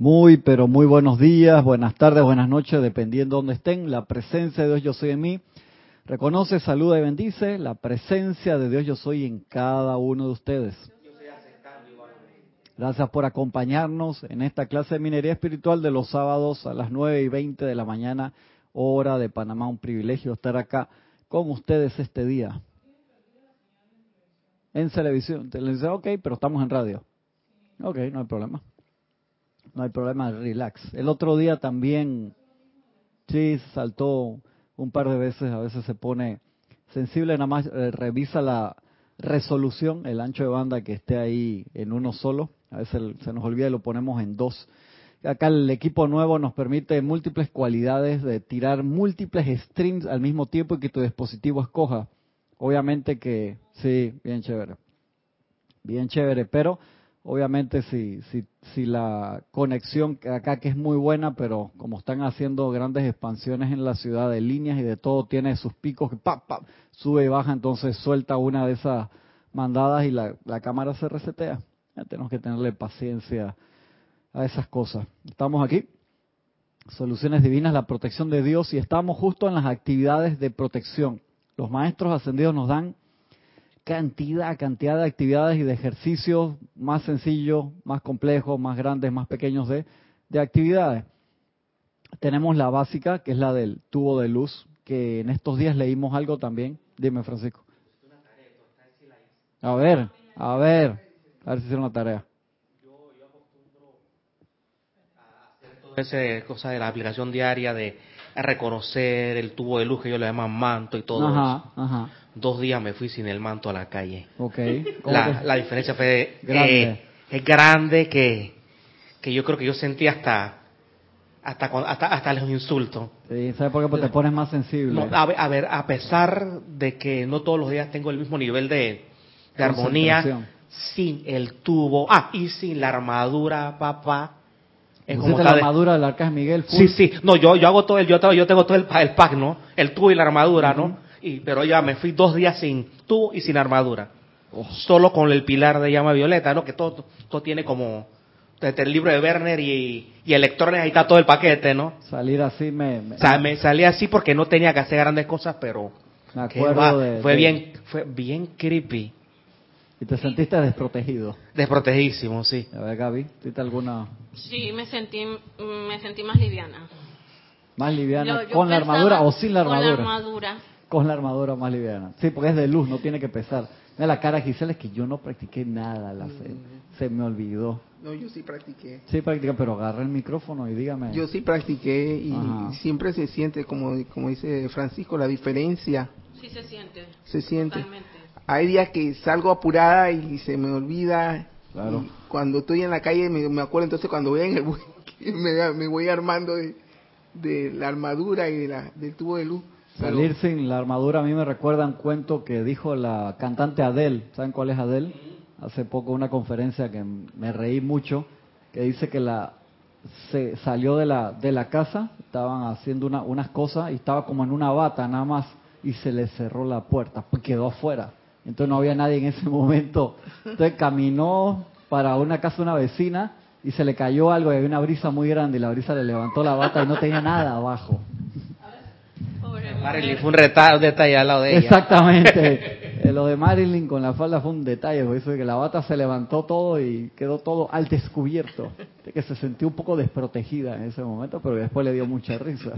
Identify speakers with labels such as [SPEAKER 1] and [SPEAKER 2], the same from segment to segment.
[SPEAKER 1] Muy, pero muy buenos días, buenas tardes, buenas noches, dependiendo de dónde estén. La presencia de Dios yo soy en mí. Reconoce, saluda y bendice la presencia de Dios yo soy en cada uno de ustedes. Gracias por acompañarnos en esta clase de minería espiritual de los sábados a las 9 y 20 de la mañana, hora de Panamá. Un privilegio estar acá con ustedes este día. En televisión. Televisión, ok, pero estamos en radio. Ok, no hay problema. No hay problema, relax. El otro día también, sí, saltó un par de veces, a veces se pone sensible, nada más eh, revisa la resolución, el ancho de banda que esté ahí en uno solo. A veces se nos olvida y lo ponemos en dos. Acá el equipo nuevo nos permite múltiples cualidades de tirar múltiples streams al mismo tiempo y que tu dispositivo escoja. Obviamente que sí, bien chévere. Bien chévere, pero obviamente si, si, la conexión acá que es muy buena, pero como están haciendo grandes expansiones en la ciudad de líneas y de todo, tiene sus picos que pa, pa, sube y baja, entonces suelta una de esas mandadas y la, la cámara se resetea. Ya tenemos que tenerle paciencia a esas cosas. Estamos aquí, Soluciones Divinas, la protección de Dios, y estamos justo en las actividades de protección. Los maestros ascendidos nos dan cantidad, cantidad de actividades y de ejercicios más sencillos, más complejos, más grandes, más pequeños de, de actividades. Tenemos la básica, que es la del tubo de luz, que en estos días leímos algo también. Dime, Francisco. A ver, a ver, a ver si hicieron la tarea.
[SPEAKER 2] Yo, yo acostumbro a hacer toda esa cosa de la aplicación diaria de reconocer el tubo de luz que yo le llaman manto y todo
[SPEAKER 1] Ajá,
[SPEAKER 2] eso.
[SPEAKER 1] ajá.
[SPEAKER 2] Dos días me fui sin el manto a la calle.
[SPEAKER 1] Ok. ¿Cómo
[SPEAKER 2] La, diferencia fue
[SPEAKER 1] Grande.
[SPEAKER 2] eh, es grande que, que yo creo que yo sentí hasta hasta hasta, hasta los insultos.
[SPEAKER 1] Sí, ¿Sabes por qué? Porque te pones más sensible.
[SPEAKER 2] No, a, ver, a ver, a pesar de que no todos los días tengo el mismo nivel de, de armonía, sin el tubo, ah, y sin la armadura, papá. Es como
[SPEAKER 1] la
[SPEAKER 2] de-
[SPEAKER 1] armadura del Arcángel Miguel. full.
[SPEAKER 2] Sí, sí, no, yo, yo hago todo el, yo, tengo- yo tengo todo el, el pack, ¿no? El tubo y la armadura, ¿no? Y, pero ya me fui dos días sin tubo y sin armadura.
[SPEAKER 1] Oh.
[SPEAKER 2] Solo con el pilar de llama violeta, ¿no? Que todo, todo tiene como, desde el libro de Werner y, y electrones, ahí está todo el paquete, ¿no?
[SPEAKER 1] Salir así me, me-
[SPEAKER 2] O sea, me salí así porque no tenía que hacer grandes cosas, pero
[SPEAKER 1] me acuerdo
[SPEAKER 2] va,
[SPEAKER 1] de...
[SPEAKER 2] fue
[SPEAKER 1] de-
[SPEAKER 2] bien, fue bien creepy,
[SPEAKER 1] Y te sentiste desprotegido.
[SPEAKER 2] desprotegidísimo, sí.
[SPEAKER 1] A ver, Gaby, ¿tuviste alguna
[SPEAKER 3] Sí, me sentí, me sentí más liviana.
[SPEAKER 1] más liviana?
[SPEAKER 3] Yo- yo
[SPEAKER 1] ¿Con la armadura o sin la armadura?
[SPEAKER 3] Con la armadura.
[SPEAKER 1] Con la armadura más liviana. Sí, porque es de luz, no tiene que pesar. Mira la cara de Gisela, es que yo no practiqué nada, la se, se me olvidó.
[SPEAKER 4] No, yo sí practiqué.
[SPEAKER 1] Sí, practica, pero agarra el micrófono y dígame.
[SPEAKER 4] Yo sí practiqué y
[SPEAKER 1] Ajá.
[SPEAKER 4] siempre se siente, como, como dice Francisco, la diferencia.
[SPEAKER 3] Sí se siente.
[SPEAKER 4] Se siente.
[SPEAKER 3] Totalmente.
[SPEAKER 4] Hay días que salgo apurada y se me olvida.
[SPEAKER 1] Claro.
[SPEAKER 4] Y cuando estoy en la calle me, me acuerdo, entonces cuando voy en el bus, me, me voy armando de, de la armadura y de la, del tubo de luz. Pero-
[SPEAKER 1] Salir sin la armadura a mí me recuerda un cuento que dijo la cantante Adele. ¿Saben cuál es Adele? Hace poco una conferencia que me reí mucho, que dice que la se salió de la de la casa, estaban haciendo una, unas cosas y estaba como en una bata nada más y se le cerró la puerta, pues quedó afuera. Entonces no había nadie en ese momento. Entonces caminó para una casa de una vecina y se le cayó algo y había una brisa muy grande y la brisa le levantó la bata y no tenía nada abajo.
[SPEAKER 2] Marilyn fue un, reta- un detalle al lado de ella.
[SPEAKER 1] Exactamente. Eh, Lo de Marilyn con la falda fue un detalle, porque eso de que la bata se levantó todo y quedó todo al descubierto. De que se sintió un poco desprotegida en ese momento, pero después le dio mucha risa.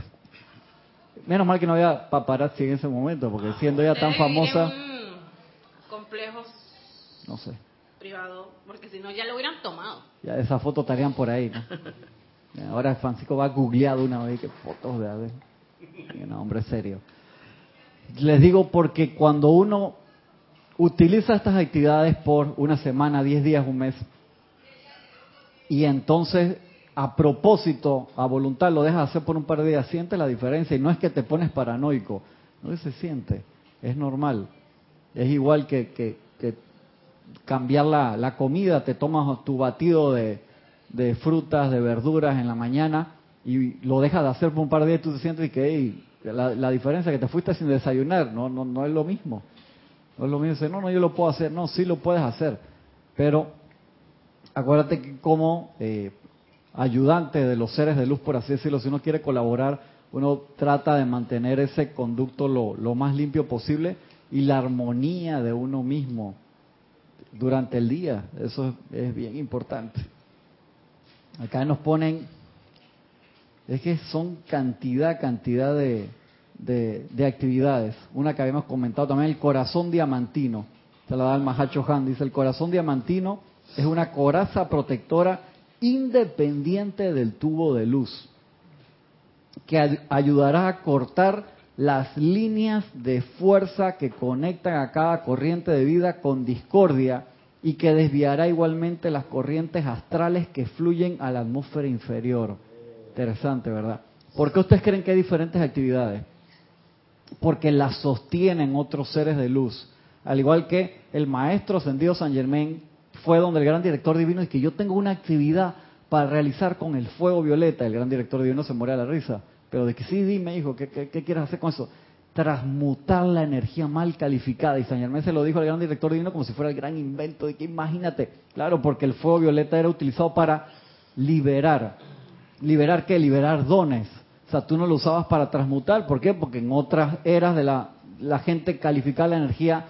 [SPEAKER 1] Menos mal que no había paparazzi en ese momento, porque siendo ella tan famosa,
[SPEAKER 3] en un complejo
[SPEAKER 1] no sé,
[SPEAKER 3] privado, porque si no ya lo hubieran tomado.
[SPEAKER 1] ya esas fotos estarían por ahí, ¿no? Ahora Francisco va a googlear de una vez que fotos de Adele. No, hombre, serio. Les digo porque cuando uno utiliza estas actividades por una semana, 10 días, un mes, y entonces a propósito, a voluntad, lo dejas hacer por un par de días, sientes la diferencia. Y no es que te pones paranoico, no se siente, es normal. Es igual que, que, que cambiar la, la comida, te tomas tu batido de, de frutas, de verduras en la mañana y lo dejas de hacer por un par de días tú te sientes que hey, la, la diferencia que te fuiste sin desayunar, no, no, no es lo mismo. No es lo mismo, dice, no, no, yo lo puedo hacer, no, sí lo puedes hacer, pero acuérdate que como eh, ayudante de los seres de luz, por así decirlo. Si uno quiere colaborar, uno trata de mantener ese conducto lo, lo más limpio posible y la armonía de uno mismo durante el día. Eso es, es bien importante. Acá nos ponen, es que son cantidad, cantidad de, de, de actividades. Una que habíamos comentado también, el corazón diamantino. Se la da el Mahacho Han. Dice, el corazón diamantino es una coraza protectora independiente del tubo de luz que ay- ayudará a cortar las líneas de fuerza que conectan a cada corriente de vida con discordia y que desviará igualmente las corrientes astrales que fluyen a la atmósfera inferior. Interesante, ¿verdad? ¿Por qué ustedes creen que hay diferentes actividades? Porque las sostienen otros seres de luz. Al igual que el maestro ascendido San Germain fue donde el gran director divino dice que yo tengo una actividad para realizar con el fuego violeta. El gran director divino se muere a la risa. Pero de que sí, dime, hijo, ¿qué, quieres hacer con eso? Transmutar la energía mal calificada. Y San Germain se lo dijo al gran director divino como si fuera el gran invento. De que imagínate, claro, porque el fuego violeta era utilizado para liberar. ¿Liberar qué? Liberar dones. O sea, tú no lo usabas para transmutar. ¿Por qué? Porque en otras eras de la, la gente calificaba la energía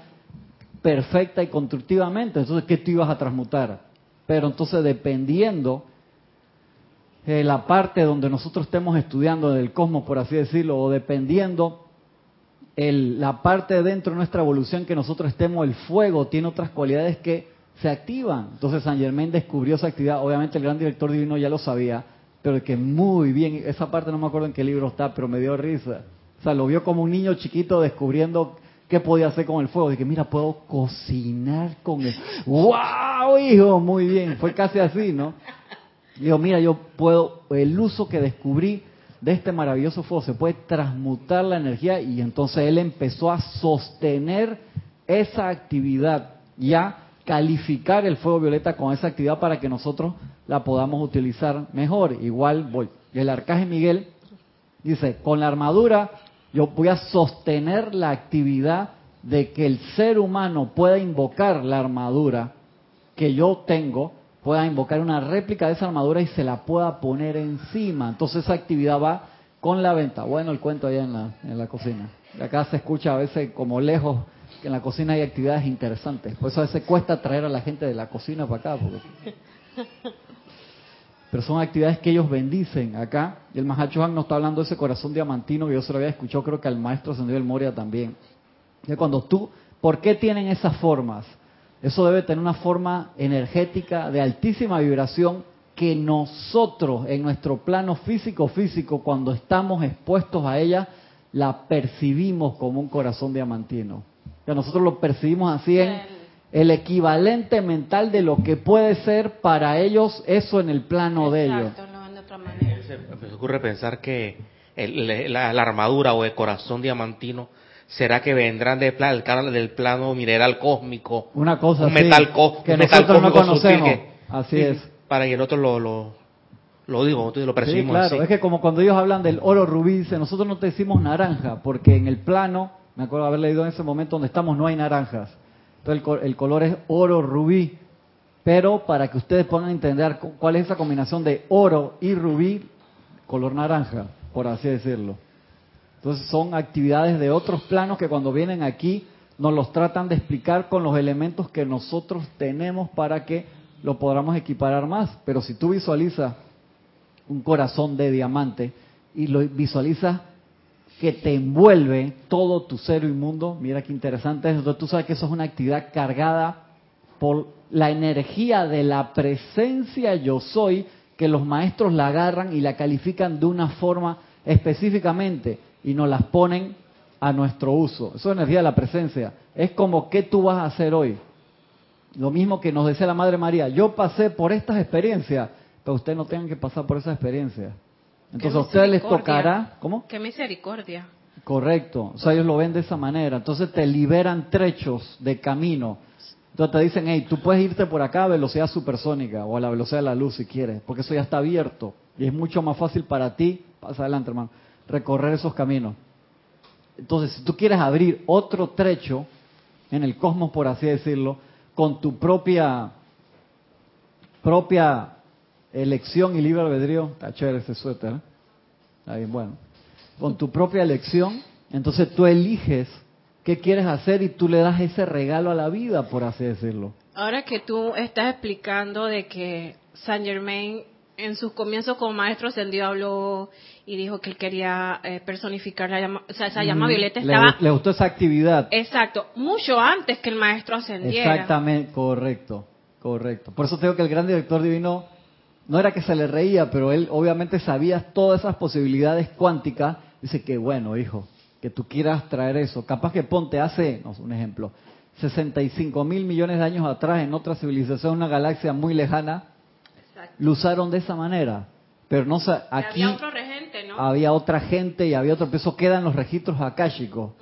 [SPEAKER 1] perfecta y constructivamente. Entonces, ¿qué tú ibas a transmutar? Pero entonces, dependiendo la parte donde nosotros estemos estudiando del cosmos, por así decirlo, o dependiendo el, la parte dentro de nuestra evolución que nosotros estemos, el fuego tiene otras cualidades que se activan. Entonces San Germain descubrió esa actividad, obviamente el gran director divino ya lo sabía, pero que muy bien, esa parte no me acuerdo en qué libro está, pero me dio risa. O sea, lo vio como un niño chiquito descubriendo qué podía hacer con el fuego. Dije, mira, puedo cocinar con el... ¡Wow, hijo! Muy bien, fue casi así, ¿no? Digo, mira, yo puedo, el uso que descubrí de este maravilloso fuego se puede transmutar la energía y entonces él empezó a sostener esa actividad, ya calificar el fuego violeta con esa actividad para que nosotros la podamos utilizar mejor. Igual voy. El arcaje Miguel dice, con la armadura yo voy a sostener la actividad de que el ser humano pueda invocar la armadura que yo tengo, pueda invocar una réplica de esa armadura y se la pueda poner encima. Entonces esa actividad va con la venta. Bueno, el cuento allá en la, en la cocina. Acá se escucha a veces como lejos que en la cocina hay actividades interesantes. Por eso a veces cuesta traer a la gente de la cocina para acá. Porque... Pero son actividades que ellos bendicen acá. Y el Mahacho Han nos está hablando de ese corazón diamantino que yo se lo había escuchado, creo que al maestro Ascendido del Moria también. Que cuando tú, ¿por qué tienen esas formas? Eso debe tener una forma energética de altísima vibración que nosotros en nuestro plano físico físico cuando estamos expuestos a ella la percibimos como un corazón diamantino. Que nosotros lo percibimos así en el equivalente mental de lo que puede ser para ellos eso en el plano de ellos.
[SPEAKER 3] Exacto, lo ven de otra manera.
[SPEAKER 2] Se me ocurre pensar que el- la, la armadura o el corazón diamantino será que vendrán del plano, del plano- del plano mineral cósmico,
[SPEAKER 1] Una cosa
[SPEAKER 2] un
[SPEAKER 1] así,
[SPEAKER 2] metal, co-
[SPEAKER 1] que
[SPEAKER 2] un metal
[SPEAKER 1] nosotros no
[SPEAKER 2] cósmico sutil
[SPEAKER 1] conocemos.
[SPEAKER 2] que-
[SPEAKER 1] Así
[SPEAKER 2] sí,
[SPEAKER 1] es.
[SPEAKER 2] Para que nosotros lo, lo, lo digo, nosotros lo
[SPEAKER 1] Sí,
[SPEAKER 2] percibimos
[SPEAKER 1] claro,
[SPEAKER 2] así.
[SPEAKER 1] es que como cuando ellos hablan del oro rubí, dice, nosotros no te decimos naranja, porque en el plano, me acuerdo haber leído en ese momento donde estamos, no hay naranjas. Entonces el, co- el color es oro rubí. Pero para que ustedes puedan entender cu- cuál es esa combinación de oro y rubí, color naranja, por así decirlo. Entonces son actividades de otros planos que cuando vienen aquí nos los tratan de explicar con los elementos que nosotros tenemos para que lo podamos equiparar más. Pero si tú visualizas un corazón de diamante y lo visualizas que te envuelve todo tu ser inmundo, mira qué interesante es. Entonces tú sabes que eso es una actividad cargada por la energía de la presencia yo soy, que los maestros la agarran y la califican de una forma específicamente y nos las ponen a nuestro uso. Eso es energía de la presencia. Es como qué tú vas a hacer hoy. Lo mismo que nos decía la Madre María, yo pasé por estas experiencias, pero ustedes no tengan que pasar por esas experiencias. Entonces a ustedes les tocará, ¿cómo?
[SPEAKER 3] Qué misericordia.
[SPEAKER 1] Correcto, o sea, ellos lo ven de esa manera. Entonces te liberan trechos de camino. Entonces te dicen, hey, tú puedes irte por acá a velocidad supersónica o a la velocidad de la luz si quieres, porque eso ya está abierto y es mucho más fácil para ti, pasa adelante hermano, recorrer esos caminos. Entonces, si tú quieres abrir otro trecho en el cosmos, por así decirlo, con tu propia propia elección y libre albedrío, está chévere ese suéter, ¿eh? está bien bueno. Con tu propia elección, entonces tú eliges qué quieres hacer y tú le das ese regalo a la vida, por así decirlo.
[SPEAKER 3] Ahora que tú estás explicando de que Saint Germain en sus comienzos como maestro ascendido habló y dijo que él quería eh, personificar la llama, o sea, esa llama
[SPEAKER 1] Mm,
[SPEAKER 3] violeta
[SPEAKER 1] le,
[SPEAKER 3] estaba
[SPEAKER 1] le gustó esa actividad.
[SPEAKER 3] exacto, mucho antes que el maestro ascendiera.
[SPEAKER 1] Exactamente, correcto, correcto. Por eso te digo que el gran director divino no era que se le reía, pero él obviamente sabía todas esas posibilidades cuánticas. Dice que bueno, hijo, que tú quieras traer eso. Capaz que ponte hace, no un ejemplo, 65 mil millones de años atrás en otra civilización, una galaxia muy lejana,
[SPEAKER 3] Exacto.
[SPEAKER 1] lo usaron de esa manera. Pero no
[SPEAKER 3] Y
[SPEAKER 1] aquí
[SPEAKER 3] había otro regente, ¿no?
[SPEAKER 1] había otra gente y había otro, eso queda en los registros akáshicos.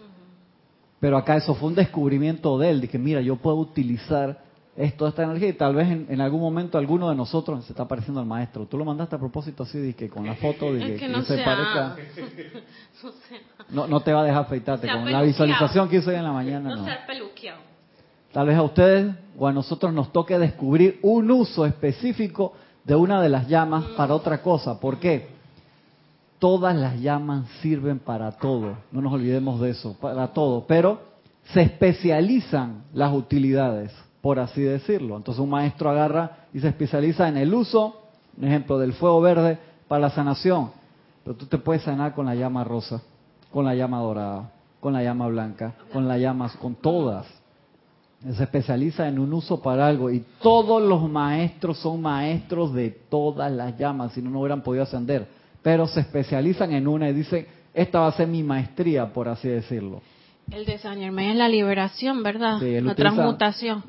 [SPEAKER 1] Pero acá eso fue un descubrimiento de él, que mira, yo puedo utilizar esto, esta energía, y tal vez en, en algún momento alguno de nosotros se está pareciendo al maestro. Tú lo mandaste a propósito así, de que con la foto, de que,
[SPEAKER 3] es no
[SPEAKER 1] se parezca.
[SPEAKER 3] no.
[SPEAKER 1] No, no te va a dejar afeitarte. Con la
[SPEAKER 3] peluqueado.
[SPEAKER 1] visualización que hice hoy en la mañana,
[SPEAKER 3] No ser peluqueado.
[SPEAKER 1] Tal vez a ustedes o a nosotros nos toque descubrir un uso específico de una de las llamas para otra cosa. ¿Por qué? Todas las llamas sirven para todo, no nos olvidemos de eso, para todo, pero se especializan las utilidades, por así decirlo. Entonces un maestro agarra y se especializa en el uso, un ejemplo, del fuego verde para la sanación, pero tú te puedes sanar con la llama rosa, con la llama dorada, con la llama blanca, con la llama, con todas se especializa en un uso para algo y todos los maestros son maestros de todas las llamas, si no, no hubieran podido ascender, pero se especializan en una y dicen, esta va a ser mi maestría, por así decirlo.
[SPEAKER 3] El de Germain es la liberación, ¿verdad?
[SPEAKER 1] Sí,
[SPEAKER 3] la transmutación.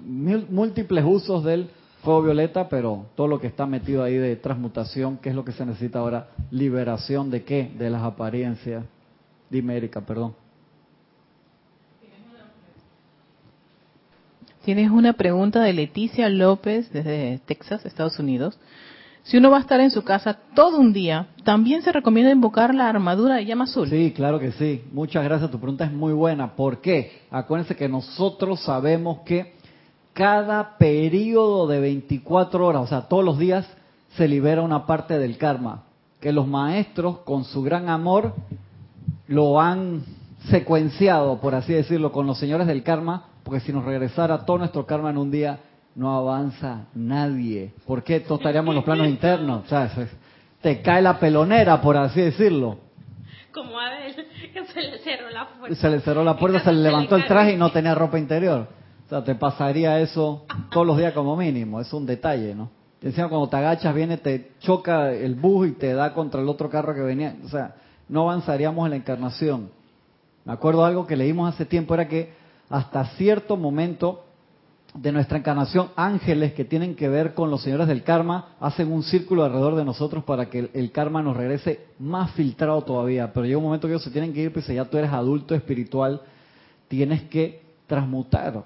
[SPEAKER 1] múltiples usos del fuego violeta, pero todo lo que está metido ahí de transmutación, que es lo que se necesita ahora, liberación de qué? De las apariencias. Dime, Erika, perdón.
[SPEAKER 5] Tienes una pregunta de Leticia López desde Texas, Estados Unidos. Si uno va a estar en su casa todo un día, ¿también se recomienda invocar la armadura de llama azul?
[SPEAKER 1] Sí, claro que sí. Muchas gracias. Tu pregunta es muy buena. ¿Por qué? Acuérdense que nosotros sabemos que cada periodo de 24 horas, o sea, todos los días, se libera una parte del karma. Que los maestros, con su gran amor, lo han secuenciado, por así decirlo, con los señores del karma, porque si nos regresara todo nuestro karma en un día, no avanza nadie. ¿Por qué? Todos estaríamos en los planos internos. O sea, se- te cae la pelonera, por así decirlo.
[SPEAKER 3] Como a él, que se le cerró la puerta.
[SPEAKER 1] Se le cerró la puerta, se le levantó el traje y no tenía ropa interior. O sea, te pasaría eso todos los días como mínimo. Es un detalle, ¿no? Y encima cuando te agachas viene, te choca el bus y te da contra el otro carro que venía. O sea, no avanzaríamos en la encarnación. Me acuerdo algo que leímos hace tiempo, era que hasta cierto momento de nuestra encarnación, ángeles que tienen que ver con los señores del karma hacen un círculo alrededor de nosotros para que el, el karma nos regrese más filtrado todavía. Pero llega un momento que ellos se tienen que ir, pues ya tú eres adulto espiritual, tienes que transmutar.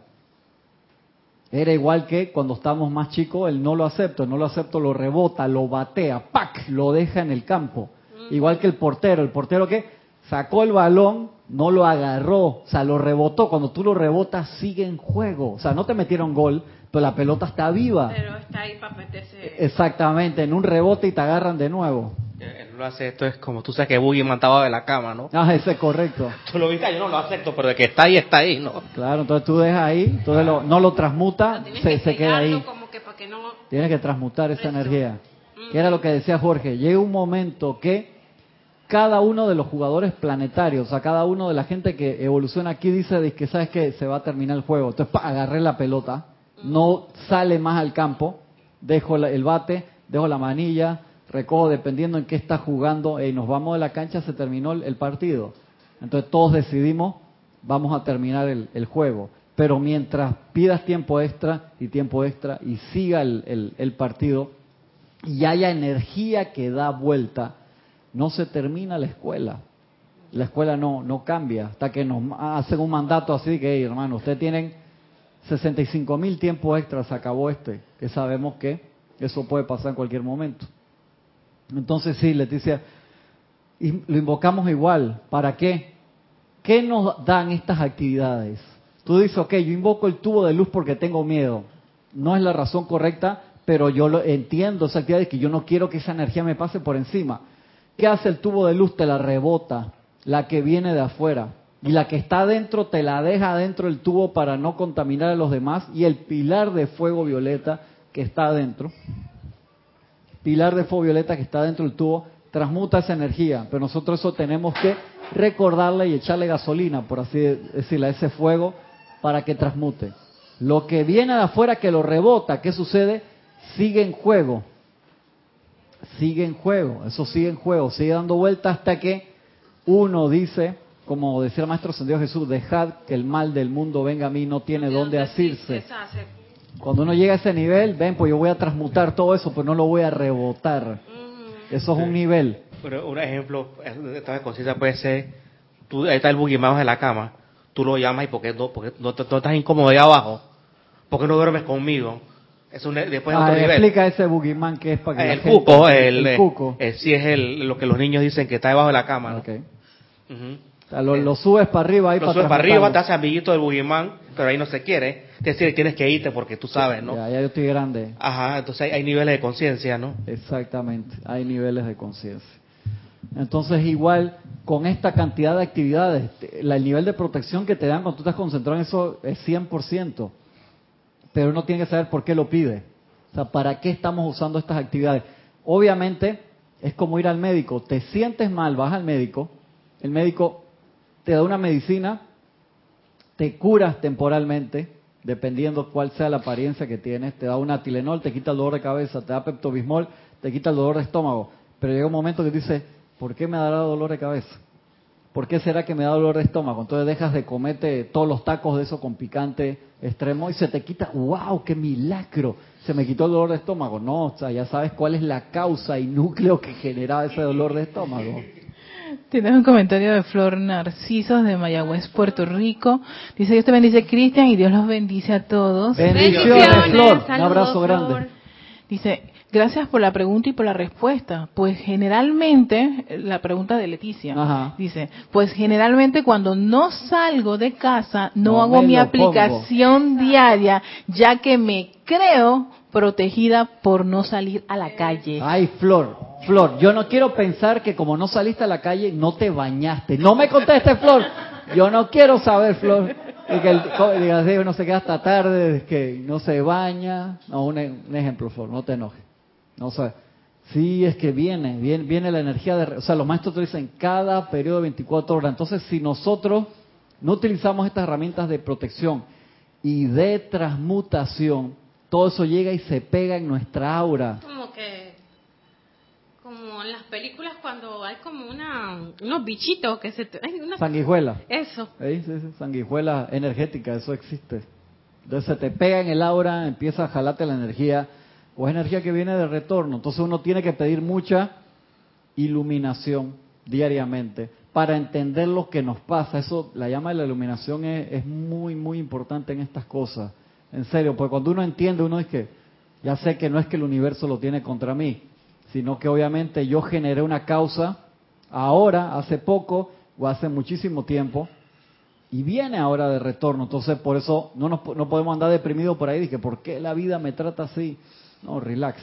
[SPEAKER 1] Era igual que cuando estábamos más chicos, el no lo acepto, el no lo acepto lo rebota, lo batea, ¡pac! lo deja en el campo. Igual que el portero, el portero que sacó el balón, no lo agarró, o sea, lo rebotó. Cuando tú lo rebotas, sigue en juego. O sea, no te metieron gol, pero la pelota está viva.
[SPEAKER 3] Pero está ahí para meterse.
[SPEAKER 1] Exactamente, en un rebote y te agarran de nuevo.
[SPEAKER 2] Él lo hace, esto es como tú sabes que Boogie mataba de la cama, ¿no?
[SPEAKER 1] Ah, ese es correcto.
[SPEAKER 2] Tú lo viste, yo no lo acepto, pero de que está ahí, está ahí, ¿no?
[SPEAKER 1] Claro, entonces tú dejas ahí, entonces lo- no lo transmuta, se,
[SPEAKER 3] que
[SPEAKER 1] se queda ahí.
[SPEAKER 3] como que para que no.
[SPEAKER 1] Tienes que transmutar esa
[SPEAKER 3] Eso.
[SPEAKER 1] energía. Que era lo que decía Jorge. Llega un momento que cada uno de los jugadores planetarios, o sea, cada uno de la gente que evoluciona aquí dice que sabes que se va a terminar el juego. Entonces, pa, agarré la pelota, no sale más al campo, dejo el bate, dejo la manilla, recojo dependiendo en qué está jugando, y nos vamos de la cancha, se terminó el, partido. Entonces todos decidimos, vamos a terminar el, juego. Pero mientras pidas tiempo extra y tiempo extra y siga el- el partido y haya energía que da vuelta, no se termina la escuela. La escuela no, no cambia hasta que nos hacen un mandato así que, "Hey, hermano, ustedes tienen 65 mil tiempos extras, acabó este, que sabemos que eso puede pasar en cualquier momento. Entonces sí, Leticia, lo invocamos igual. ¿Para qué? ¿Qué nos dan estas actividades? Tú dices, ok, yo invoco el tubo de luz porque tengo miedo. No es la razón correcta, pero yo lo entiendo esa actividad de que yo no quiero que esa energía me pase por encima. ¿Qué hace el tubo de luz? Te la rebota, la que viene de afuera. Y la que está adentro te la deja adentro del tubo para no contaminar a los demás. Y el pilar de fuego violeta que está adentro, pilar de fuego violeta que está dentro del tubo, transmuta esa energía. Pero nosotros eso tenemos que recordarle y echarle gasolina, por así decirlo, a ese fuego para que transmute. Lo que viene de afuera que lo rebota, ¿qué sucede? Sigue en juego. Sigue en juego, eso sigue en juego, sigue dando vuelta hasta que uno dice, como decía el Maestro Ascendido Jesús, dejad que el mal del mundo venga a mí, no tiene dónde asirse. Cuando uno llega a ese nivel, ven, pues yo voy a transmutar todo eso, pues no lo voy a rebotar. Eso es un nivel.
[SPEAKER 2] Pero un ejemplo, de esta conciencia puede ser, tú, ahí está el buguimao en la cama, tú lo llamas y porque no, porque no, te- no estás incómodo ahí abajo, porque no duermes conmigo. Es un, después es
[SPEAKER 1] Ah,
[SPEAKER 2] otro nivel.
[SPEAKER 1] explica ese boogeyman que es para que
[SPEAKER 2] El
[SPEAKER 1] gente-
[SPEAKER 2] cuco, el,
[SPEAKER 1] el cuco.
[SPEAKER 2] eh, sí es el, lo que los niños dicen que está debajo de la cama. ¿no?
[SPEAKER 1] Ok.
[SPEAKER 2] Ujú.
[SPEAKER 1] O sea, lo, lo subes para arriba ahí
[SPEAKER 2] Lo
[SPEAKER 1] para
[SPEAKER 2] subes para arriba, te
[SPEAKER 1] transmutarlo.
[SPEAKER 2] hace amiguito del buguimán, pero ahí no se quiere. Es decir, tienes que irte porque tú sabes, ¿no?
[SPEAKER 1] Ya, ya yo estoy grande.
[SPEAKER 2] Ajá, entonces hay, hay niveles de conciencia, ¿no?
[SPEAKER 1] Exactamente, hay niveles de conciencia. Entonces, igual, con esta cantidad de actividades, el nivel de protección que te dan cuando tú estás concentrado en eso es 100%. Pero uno tiene que saber por qué lo pide. O sea, ¿para qué estamos usando estas actividades? Obviamente, es como ir al médico. Te sientes mal, vas al médico, el médico te da una medicina, te curas temporalmente, dependiendo cuál sea la apariencia que tienes, te da una Tilenol, te quita el dolor de cabeza, te da Pepto-Bismol, te quita el dolor de estómago. Pero llega un momento que dices, ¿por qué me dará dolor de cabeza? ¿Por qué será que me da dolor de estómago? Entonces dejas de comerte todos los tacos de eso con picante extremo y se te quita, wow, qué milagro, se me quitó el dolor de estómago. No, o sea, ya sabes cuál es la causa y núcleo que generaba ese dolor de estómago.
[SPEAKER 5] Tienes un comentario de Flor Narcisos de Mayagüez, Puerto Rico. Dice, Dios te bendice Cristian y Dios los bendice a todos.
[SPEAKER 1] Bendiciones, Flor. Un abrazo grande.
[SPEAKER 3] Flor.
[SPEAKER 5] Dice, gracias por la pregunta y por la respuesta. Pues generalmente, eh, la pregunta de Leticia,
[SPEAKER 1] Ajá.
[SPEAKER 5] dice, pues generalmente cuando no salgo de casa, no,
[SPEAKER 1] No
[SPEAKER 5] hago mi aplicación diaria, ya que me creo protegida por no salir a la calle.
[SPEAKER 1] Ay, Flor, Flor, yo no quiero pensar que como no saliste a la calle, no te bañaste. No me contestes, Flor. Yo no quiero saber, Flor. Y que el, co- digas, "Sí, uno se queda hasta tarde, que no se baña. No, un, un ejemplo, Flor, no te enojes. No sé. Sí, es que viene, viene, viene la energía de... O sea, los maestros te dicen cada periodo de 24 horas. Entonces, si nosotros no utilizamos estas herramientas de protección y de transmutación, todo eso llega y se pega en nuestra aura.
[SPEAKER 3] Como que, como en las películas cuando hay como una, unos bichitos que se te, ay, una-
[SPEAKER 1] Sanguijuela.
[SPEAKER 3] eso.
[SPEAKER 1] ¿Eh? Sí, sí, sanguijuela energética, eso existe. Entonces se te pega en el aura, empieza a jalarte la energía, o es energía que viene de retorno. Entonces uno tiene que pedir mucha iluminación diariamente para entender lo que nos pasa. Eso, la llama de la iluminación es, muy, muy importante en estas cosas. En serio, porque cuando uno entiende, uno es que, ya sé que no es que el universo lo tiene contra mí, sino que obviamente yo generé una causa ahora, hace poco o hace muchísimo tiempo, y viene ahora de retorno. Entonces, por eso no, nos, no podemos andar deprimidos por ahí. Dije, ¿por qué la vida me trata así? No, relax.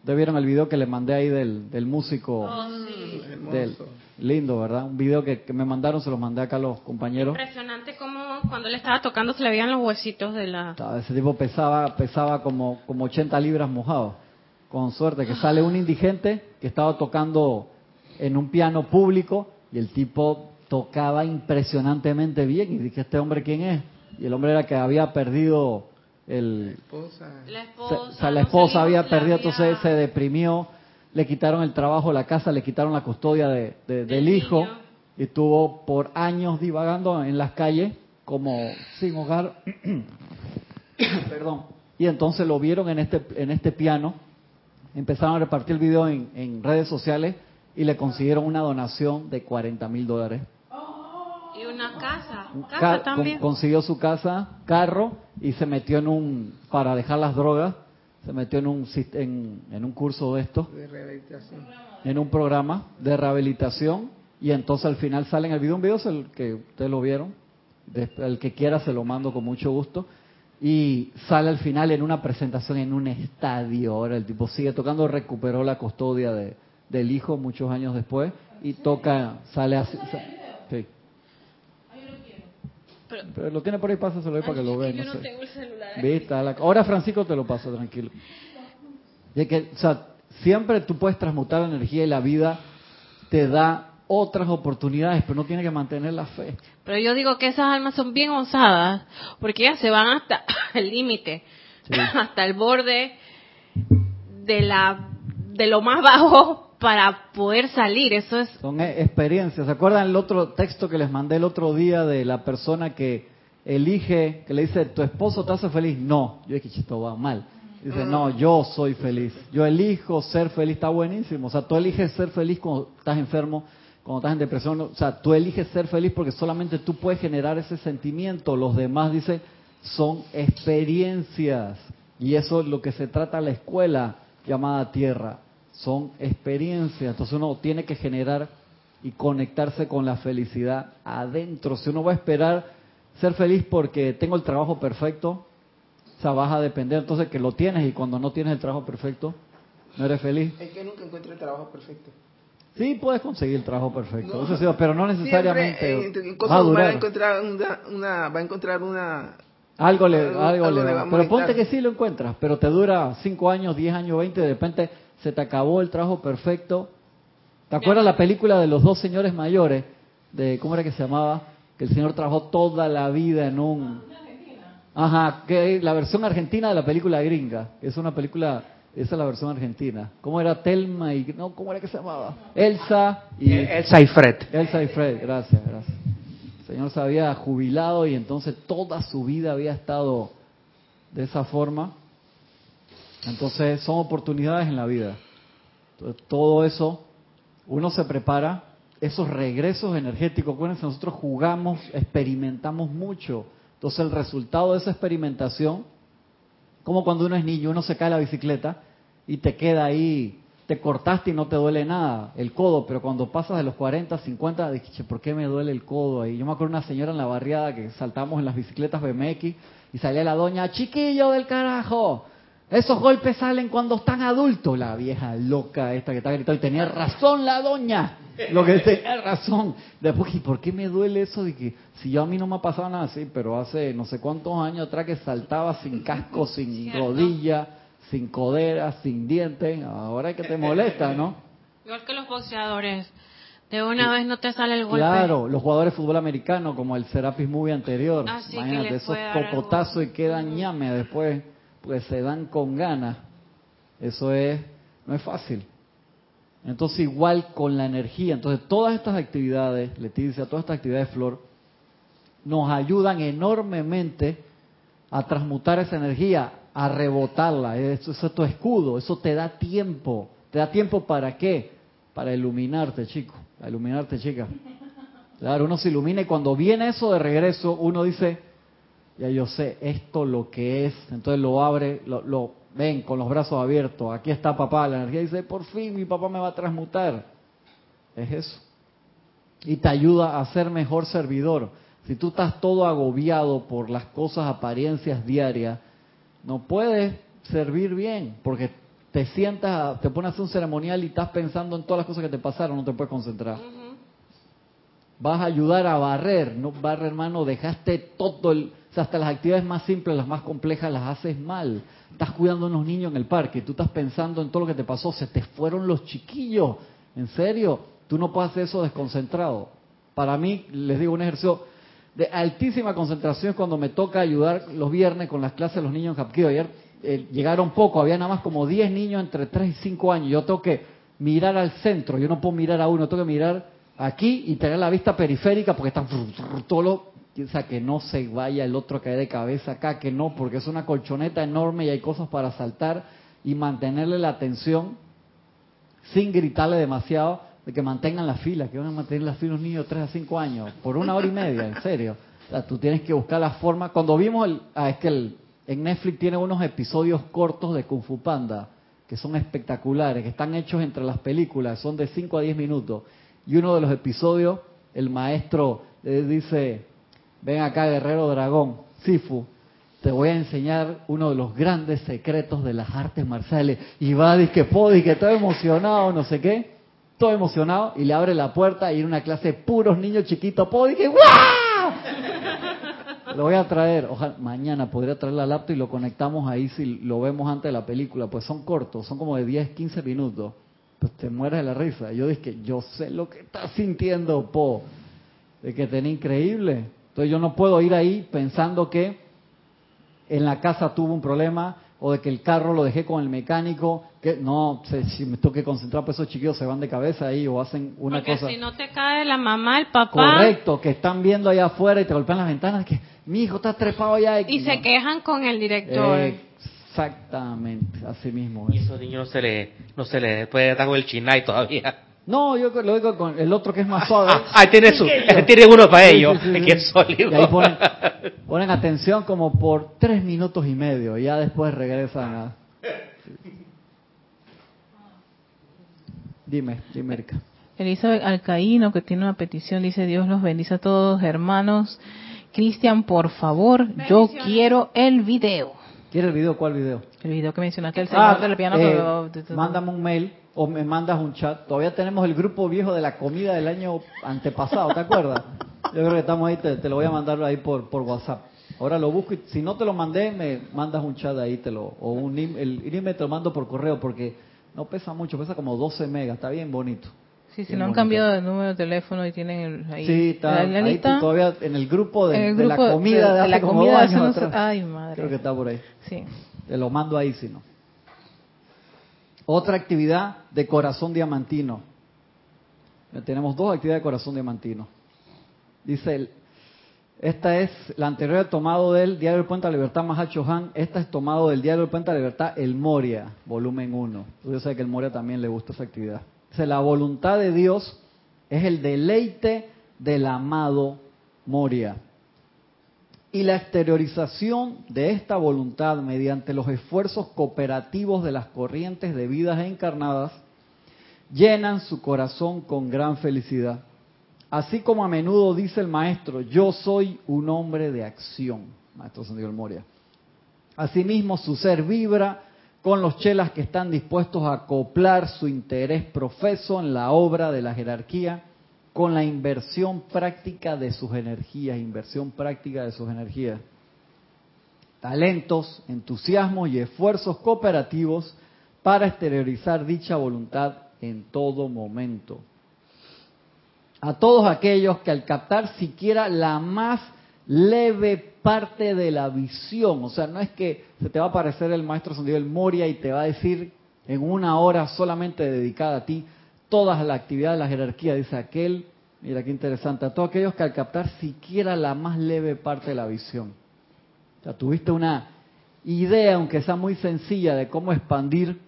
[SPEAKER 1] ¿Ustedes vieron el video que le mandé ahí del, del músico?
[SPEAKER 3] Oh, sí.
[SPEAKER 1] del, lindo, ¿verdad? Un video que, que me mandaron, se los mandé acá a los compañeros.
[SPEAKER 3] Impresionante como cuando le estaba tocando se le veían los huesitos de la...
[SPEAKER 1] Ese tipo pesaba, pesaba como, como 80 libras mojado. Con suerte que sale un indigente que estaba tocando en un piano público y el tipo tocaba impresionantemente bien. Y dije, ¿este hombre quién es? Y el hombre era que había perdido el...
[SPEAKER 4] Esposa.
[SPEAKER 3] La esposa,
[SPEAKER 1] o sea, la esposa había
[SPEAKER 3] la
[SPEAKER 1] perdido, entonces se deprimió, le quitaron el trabajo, la casa, le quitaron la custodia de- de- del
[SPEAKER 3] Del
[SPEAKER 1] hijo
[SPEAKER 3] niño.
[SPEAKER 1] y estuvo por años divagando en las calles como sin hogar. Perdón. Y entonces lo vieron en este, en este piano, empezaron a repartir el video en, en redes sociales y le consiguieron una donación de 40 mil dólares.
[SPEAKER 3] Y una casa,
[SPEAKER 1] Ca-
[SPEAKER 3] casa también.
[SPEAKER 1] con- consiguió su casa, carro y se metió en un, para dejar las drogas, se metió en un, en, en un curso de esto,
[SPEAKER 4] De rehabilitación.
[SPEAKER 1] en un programa de rehabilitación y entonces al final sale en el video un video es el que ustedes lo vieron, el que quiera se lo mando con mucho gusto y sale al final en una presentación en un estadio. Ahora el tipo sigue tocando, recuperó la custodia de, del hijo muchos años después y toca, sale así. sí.
[SPEAKER 3] Pero-
[SPEAKER 1] Pero lo tiene por ahí, pásaselo ahí para que lo vean.
[SPEAKER 3] yo
[SPEAKER 1] no
[SPEAKER 3] no
[SPEAKER 1] sé.
[SPEAKER 3] tengo el celular. aquí.
[SPEAKER 1] Viste, la- ahora Francisco te lo pasa, tranquilo. De que, o sea, siempre tú puedes transmutar la energía y la vida te da otras oportunidades, pero no tiene que mantener la fe.
[SPEAKER 3] Pero yo digo que esas almas son bien osadas, porque ellas se van hasta el límite,
[SPEAKER 1] Sí.
[SPEAKER 3] hasta el borde de la de lo más bajo para poder salir. Eso es
[SPEAKER 1] Son eh, experiencias. ¿Se acuerdan el otro texto que les mandé el otro día de la persona que elige, que le dice, ¿tu esposo te hace feliz? No. Yo dije, esto va mal. Dice, no, yo soy feliz. Yo elijo ser feliz. Está buenísimo. O sea, tú eliges ser feliz cuando estás enfermo, cuando estás en depresión. O sea, tú eliges ser feliz porque solamente tú puedes generar ese sentimiento. Los demás, dice, son experiencias. Y eso es lo que se trata la escuela llamada tierra. Son experiencias. Entonces uno tiene que generar y conectarse con la felicidad adentro. Si uno va a esperar ser feliz porque tengo el trabajo perfecto, o sea, vas a depender entonces que lo tienes y cuando no tienes el trabajo perfecto, no eres feliz.
[SPEAKER 4] Es que nunca encuentro el trabajo perfecto.
[SPEAKER 1] Sí, puedes conseguir el trabajo perfecto,
[SPEAKER 4] No.
[SPEAKER 1] sí, pero no necesariamente
[SPEAKER 4] Siempre, eh, en
[SPEAKER 1] va
[SPEAKER 4] cosas
[SPEAKER 1] a
[SPEAKER 4] humanas va a
[SPEAKER 1] durar.
[SPEAKER 4] encontrar una, una- va a encontrar una
[SPEAKER 1] Algo le,
[SPEAKER 4] algo-
[SPEAKER 1] algo le va.
[SPEAKER 4] va
[SPEAKER 1] Pero ponte que sí lo encuentras, pero te dura 5 años, 10 años, 20, de repente se te acabó el trabajo perfecto. ¿Te acuerdas la película de los dos señores mayores? de ¿Cómo era que se llamaba? Que el señor trabajó toda la vida en un... Ajá, que la versión argentina de la película gringa. Es una película, esa es la versión argentina. ¿Cómo era Telma y... No, ¿cómo era que se llamaba? Elsa y...
[SPEAKER 2] Elsa y Fred.
[SPEAKER 1] Elsa y Fred, gracias, gracias. El señor se había jubilado y entonces toda su vida había estado de esa forma. Entonces son oportunidades en la vida. Todo eso, uno se prepara, esos regresos energéticos, acuérdense, nosotros jugamos, experimentamos mucho. Entonces el resultado de esa experimentación, como cuando uno es niño, uno se cae la bicicleta y te queda ahí, te cortaste y no te duele nada, el codo, pero cuando pasas de los 40, 50, dije, "Che, ¿por qué me duele el codo ahí? Yo me acuerdo una señora en la barriada que saltamos en las bicicletas BMX y salía la doña, chiquillo del carajo, esos golpes salen cuando están adultos. La vieja loca esta que está gritando. Y tenía razón la doña. Lo que tenía razón. Después, ¿y por qué me duele eso de que si yo a mí no me ha pasado nada así, pero hace no sé cuántos años atrás que saltaba sin casco, sin
[SPEAKER 3] Cierto.
[SPEAKER 1] rodilla, sin codera, sin dientes, ahora es que te molesta, ¿no?
[SPEAKER 3] igual que los boxeadores. De una vez no te sale el golpe.
[SPEAKER 1] Claro, los jugadores de fútbol americano, como el Serapis Movie anterior,
[SPEAKER 3] Ah,
[SPEAKER 1] imagínate esos cocotazos y quedan ñame después, pues se dan con ganas. Eso es, no es fácil. Entonces igual con la energía, entonces todas estas actividades, Leticia, todas estas actividades, Flor, nos ayudan enormemente a transmutar esa energía, a rebotarla. Eso, eso es tu escudo, eso te da tiempo. ¿Te da tiempo para qué? Para iluminarte, chico. Para iluminarte, chica. Claro, uno se ilumina y cuando viene eso de regreso, uno dice, ya yo sé esto lo que es. Entonces lo abre, lo, lo ven con los brazos abiertos. Aquí está papá. La energía dice, por fin mi papá me va a transmutar. Es eso. Y te ayuda a ser mejor servidor. Si tú estás todo agobiado por las cosas, apariencias diarias, no puedes servir bien, porque te sientas, te pones a hacer un ceremonial y estás pensando en todas las cosas que te pasaron, no te puedes concentrar. Vas a ayudar a barrer, no barrer, hermano, dejaste todo el, o sea, hasta las actividades más simples, las más complejas, las haces mal. Estás cuidando a unos niños en el parque, tú estás pensando en todo lo que te pasó, se te fueron los chiquillos, ¿en serio? Tú no puedes hacer eso desconcentrado. Para mí, les digo, un ejercicio de altísima concentración cuando me toca ayudar los viernes con las clases de los niños en Capquido. Ayer eh, llegaron poco, había nada más como 10 niños entre 3 y 5 años. Yo tengo que mirar al centro, yo no puedo mirar a uno, tengo que mirar aquí y tener la vista periférica porque están todo sea, que no se vaya el otro a caer de cabeza acá, que no, porque es una colchoneta enorme y hay cosas para saltar y mantenerle la atención sin gritarle demasiado, de que mantengan la fila, que van a mantener la fila los niños de 3 a 5 años, por una hora y media, en serio. O sea, tú tienes que buscar la forma. Cuando vimos el, ah, es que el, en Netflix tiene unos episodios cortos de Kung Fu Panda, que son espectaculares, que están hechos entre las películas, son de 5 a 10 minutos. Y uno de los episodios, el maestro le dice, ven acá, guerrero dragón, Sifu, te voy a enseñar uno de los grandes secretos de las artes marciales. Y va, que que todo emocionado, no sé qué, todo emocionado, y le abre la puerta y en una clase puros niños chiquitos, po, dije, ¡guau! Lo voy a traer, ojalá, mañana podría traer la laptop y lo conectamos ahí si lo vemos antes de la película, pues son cortos, son como de 10, 15 minutos. Pues te mueres de la risa. Yo dije, yo sé lo que estás sintiendo, Po, de que tenés increíble. Entonces yo no puedo ir ahí pensando que en la casa tuvo un problema o de que el carro lo dejé con el mecánico, que no, si me tengo que concentrar, pues esos chiquillos se van de cabeza ahí o hacen una
[SPEAKER 3] Porque
[SPEAKER 1] cosa.
[SPEAKER 3] si no te cae la mamá, el papá.
[SPEAKER 1] Correcto, que están viendo allá afuera y te golpean las ventanas, que mi hijo está trepado allá.
[SPEAKER 3] Y
[SPEAKER 1] no.
[SPEAKER 3] se quejan con el director.
[SPEAKER 1] Exactamente, así mismo.
[SPEAKER 2] Y
[SPEAKER 1] es.
[SPEAKER 2] esos niños no se le, no se le puede dar con el chinay todavía.
[SPEAKER 1] No, yo lo digo con el otro que es más suave.
[SPEAKER 2] Ah, ahí tiene su, tiene uno para
[SPEAKER 1] Sí,
[SPEAKER 2] ellos,
[SPEAKER 1] sí, sí,
[SPEAKER 2] es
[SPEAKER 1] sí.
[SPEAKER 2] que es sólido.
[SPEAKER 1] Y ahí ponen, ponen atención como por tres minutos y medio, y ya después regresan a... Dime, dime, Erika.
[SPEAKER 5] Elizabeth Alcaíno, que tiene una petición, dice Dios los bendice a todos, hermanos. Cristian, por favor, yo quiero el video.
[SPEAKER 1] ¿Quiere el video? ¿Cuál video?
[SPEAKER 5] El video que mencionaste, el señor del piano.
[SPEAKER 1] eh, mándame un mail o me mandas un chat. Todavía tenemos el grupo viejo de la comida del año antepasado, ¿te acuerdas? Yo creo que estamos ahí, te, te lo voy a mandar ahí por, por WhatsApp. Ahora lo busco y si no te lo mandé, me mandas un chat ahí, te lo, o un el, el email te lo mando por correo porque no pesa mucho, pesa como 12 megas, está bien bonito.
[SPEAKER 5] Sí, si no han
[SPEAKER 1] bonito.
[SPEAKER 5] cambiado de número de teléfono y tienen el- ahí
[SPEAKER 1] Sí, está
[SPEAKER 5] la,
[SPEAKER 1] ahí
[SPEAKER 5] lista.
[SPEAKER 1] todavía en el grupo de,
[SPEAKER 5] en el
[SPEAKER 1] de la comida de,
[SPEAKER 5] de
[SPEAKER 1] hace
[SPEAKER 5] la
[SPEAKER 1] como
[SPEAKER 5] comida
[SPEAKER 1] dos
[SPEAKER 5] hace
[SPEAKER 1] años
[SPEAKER 5] unos-
[SPEAKER 1] atrás.
[SPEAKER 5] Ay, madre.
[SPEAKER 1] Creo que está por ahí.
[SPEAKER 5] Sí.
[SPEAKER 1] Te lo mando ahí si no. Otra actividad de corazón diamantino. Tenemos dos actividades de corazón diamantino. Dice, el- esta es, la anterior tomado del Diario del Puente de la Libertad Mahacho Han, esta es tomado del Diario del Puente de la Libertad El Moria, volumen 1. Yo sé que el Moria también le gusta esa actividad. Dice, la voluntad de Dios es el deleite del amado Moria y la exteriorización de esta voluntad mediante los esfuerzos cooperativos de las corrientes de vidas encarnadas llenan su corazón con gran felicidad. Así como a menudo dice el maestro, yo soy un hombre de acción, maestro San Diego Moria. Asimismo, su ser vibra con los chelas que están dispuestos a acoplar su interés profeso en la obra de la jerarquía con la inversión práctica de sus energías, inversión práctica de sus energías. Talentos, entusiasmos y esfuerzos cooperativos para exteriorizar dicha voluntad en todo momento. A todos aquellos que al captar siquiera la más leve parte de la visión, o sea, no es que se te va a aparecer el maestro San Diego el Moria y te va a decir en una hora solamente dedicada a ti todas las actividades de la jerarquía, dice aquel, mira qué interesante, a todos aquellos que al captar siquiera la más leve parte de la visión. O tuviste una idea, aunque sea muy sencilla, de cómo expandir,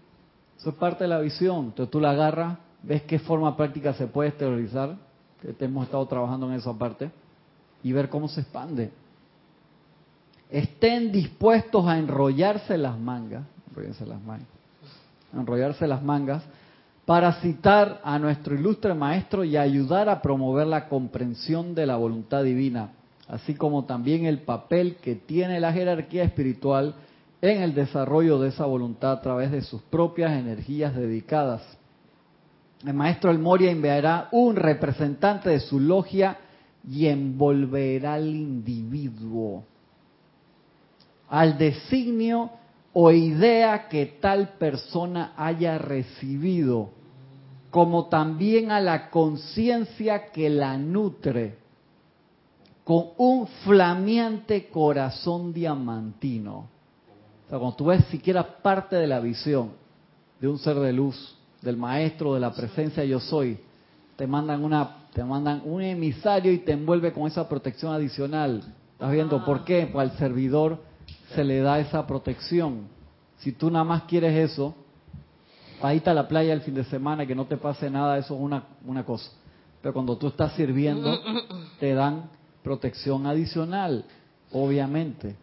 [SPEAKER 1] eso es parte de la visión. Entonces tú la agarras, ves qué forma práctica se puede exteriorizar, que te hemos estado trabajando en esa parte, y ver cómo se expande. Estén dispuestos a enrollarse las mangas, enrollarse las mangas, enrollarse las mangas, para citar a nuestro ilustre maestro y ayudar a promover la comprensión de la voluntad divina, así como también el papel que tiene la jerarquía espiritual en el desarrollo de esa voluntad a través de sus propias energías dedicadas. El maestro El Moria enviará un representante de su logia y envolverá al individuo al designio o idea que tal persona haya recibido, como también a la conciencia que la nutre, con un flameante corazón diamantino. O sea, cuando tú ves siquiera parte de la visión de un ser de luz, del maestro, de la presencia yo soy, te mandan una, te mandan un emisario y te envuelve con esa protección adicional. ¿Estás viendo por qué? Pues al servidor se le da esa protección. Si tú nada más quieres eso, para irte a la playa el fin de semana, que no te pase nada, eso es una, una cosa. Pero cuando tú estás sirviendo, te dan protección adicional, obviamente.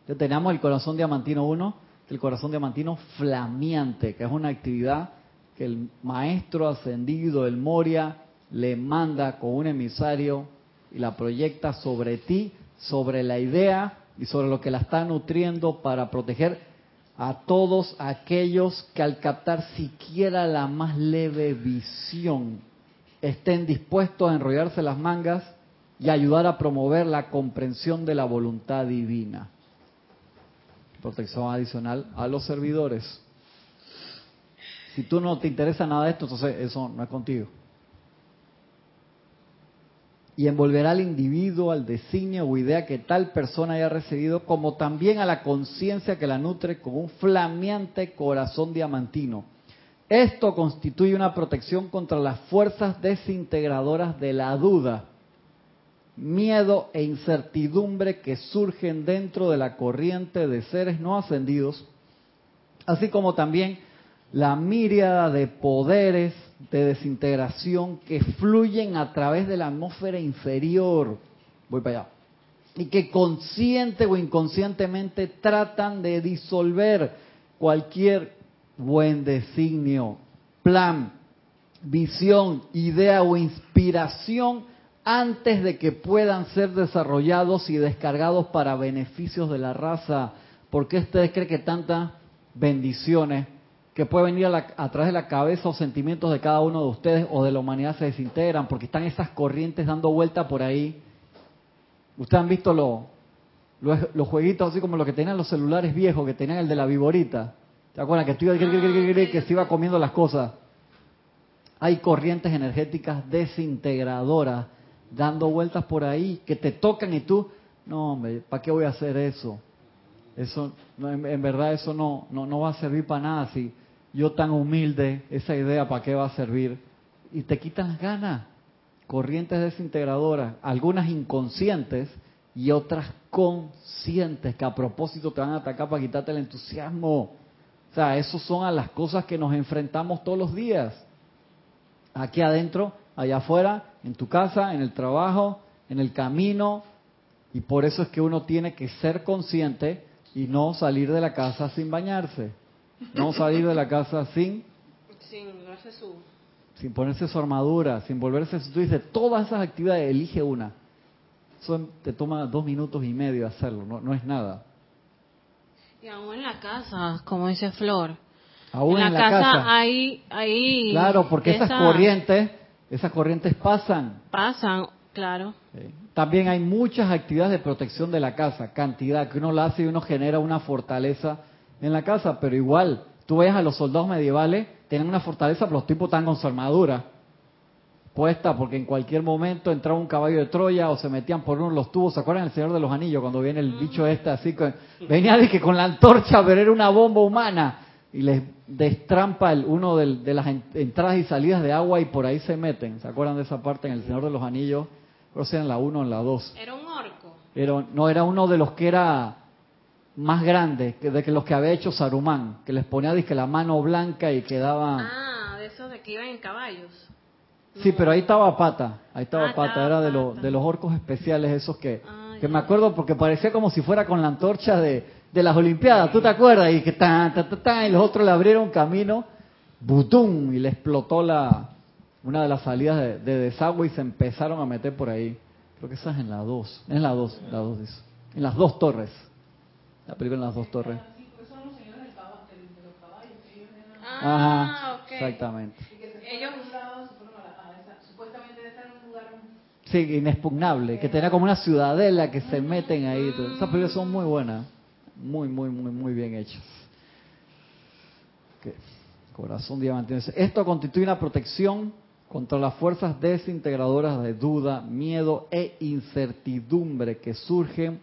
[SPEAKER 1] Entonces tenemos el corazón diamantino 1, el corazón diamantino flameante, que es una actividad que el maestro ascendido, el Moria, le manda con un emisario y la proyecta sobre ti, sobre la idea y sobre lo que la está nutriendo para proteger a todos aquellos que al captar siquiera la más leve visión estén dispuestos a enrollarse las mangas y ayudar a promover la comprensión de la voluntad divina. Protección adicional a los servidores. Si tú no te interesa nada de esto, entonces eso no es contigo. Y envolverá al individuo al designio o idea que tal persona haya recibido, como también a la conciencia que la nutre con un flameante corazón diamantino. Esto constituye una protección contra las fuerzas desintegradoras de la duda miedo e incertidumbre que surgen dentro de la corriente de seres no ascendidos, así como también la míriada de poderes de desintegración que fluyen a través de la atmósfera inferior. Voy para allá. Y que consciente o inconscientemente tratan de disolver cualquier buen designio, plan, visión, idea o inspiración antes de que puedan ser desarrollados y descargados para beneficios de la raza. ¿Por qué ustedes creen que tantas bendiciones que pueden venir a, través de la cabeza o sentimientos de cada uno de ustedes o de la humanidad se desintegran? Porque están esas corrientes dando vuelta por ahí. Ustedes han visto los jueguitos así como los que tenían los celulares viejos, que tenían el de la viborita. ¿Te acuerdas? Que, tú, que se iba comiendo las cosas. Hay corrientes energéticas desintegradoras dando vueltas por ahí, que te tocan y tú, no, hombre, ¿para qué voy a hacer eso? Eso, en, verdad, eso no, no, no va a servir para nada. Si yo tan humilde, esa idea, ¿para qué va a servir? Y te quitan las ganas. Corrientes desintegradoras, algunas inconscientes y otras conscientes, que a propósito te van a atacar para quitarte el entusiasmo. O sea, esas son a las cosas que nos enfrentamos todos los días. Aquí adentro, allá afuera, en tu casa, en el trabajo, en el camino, y por eso es que uno tiene que ser consciente y no salir de la casa sin bañarse, no salir de la casa sin
[SPEAKER 3] sin, su...
[SPEAKER 1] sin ponerse su armadura, sin volverse, tú dices, todas esas actividades, elige una. Eso te toma dos minutos y medio hacerlo, no, no es nada.
[SPEAKER 3] Y aún en la casa, como dice Flor.
[SPEAKER 1] Aún en, la, casa,
[SPEAKER 3] hay, hay...
[SPEAKER 1] Claro, porque esas corrientes esas corrientes pasan.
[SPEAKER 3] Pasan, claro.
[SPEAKER 1] También hay muchas actividades de protección de la casa, cantidad que uno la hace y uno genera una fortaleza en la casa, pero igual, tú ves a los soldados medievales, tienen una fortaleza, pero los tipos están con su armadura puesta, porque en cualquier momento entraba un caballo de Troya o se metían por uno de los tubos. ¿Se acuerdan del Señor de los Anillos cuando viene el bicho este así? venía de que con la antorcha, pero era una bomba humana y les destrampa el, uno de las entradas y salidas de agua y por ahí se meten. ¿Se acuerdan de esa parte en El Señor de los Anillos? Creo que era en la 1 o en la 2.
[SPEAKER 3] ¿Era un orco?
[SPEAKER 1] Pero, no, era uno de los que era más grande, que de que los que había hecho Saruman, que les ponía la mano blanca y quedaba...
[SPEAKER 3] Ah, de esos de que iban en caballos.
[SPEAKER 1] Sí, pero ahí estaba Pata, ahí estaba ah, Pata, era de, los de los orcos especiales esos que, ah, que me acuerdo porque parecía como si fuera con la antorcha de, de las Olimpiadas, ¿tú te acuerdas? Y que tan, tan, tan, y los otros le abrieron camino, butum, y le explotó la una de las salidas de, desagüe y se empezaron a meter por ahí. Creo que esa es en la 2, en la 2, la 2 dice. En las dos torres. La película en las dos torres.
[SPEAKER 3] Ah,
[SPEAKER 1] Ajá, exactamente.
[SPEAKER 3] Ellos
[SPEAKER 1] Sí, inexpugnable, que tenía como una ciudadela que se meten ahí. Esas películas son muy buenas muy, muy, muy, muy bien hechas. Corazón diamante. Esto constituye una protección contra las fuerzas desintegradoras de duda, miedo e incertidumbre que surgen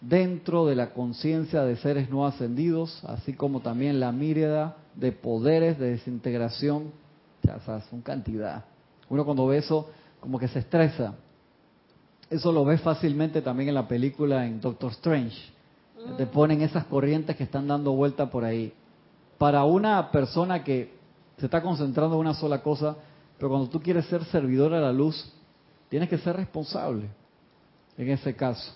[SPEAKER 1] dentro de la conciencia de seres no ascendidos, así como también la mírida de poderes de desintegración. Ya sabes, son cantidad. Uno cuando ve eso, como que se estresa. Eso lo ve fácilmente también en la película en Doctor Strange te ponen esas corrientes que están dando vuelta por ahí. Para una persona que se está concentrando en una sola cosa, pero cuando tú quieres ser servidor a la luz, tienes que ser responsable en ese caso.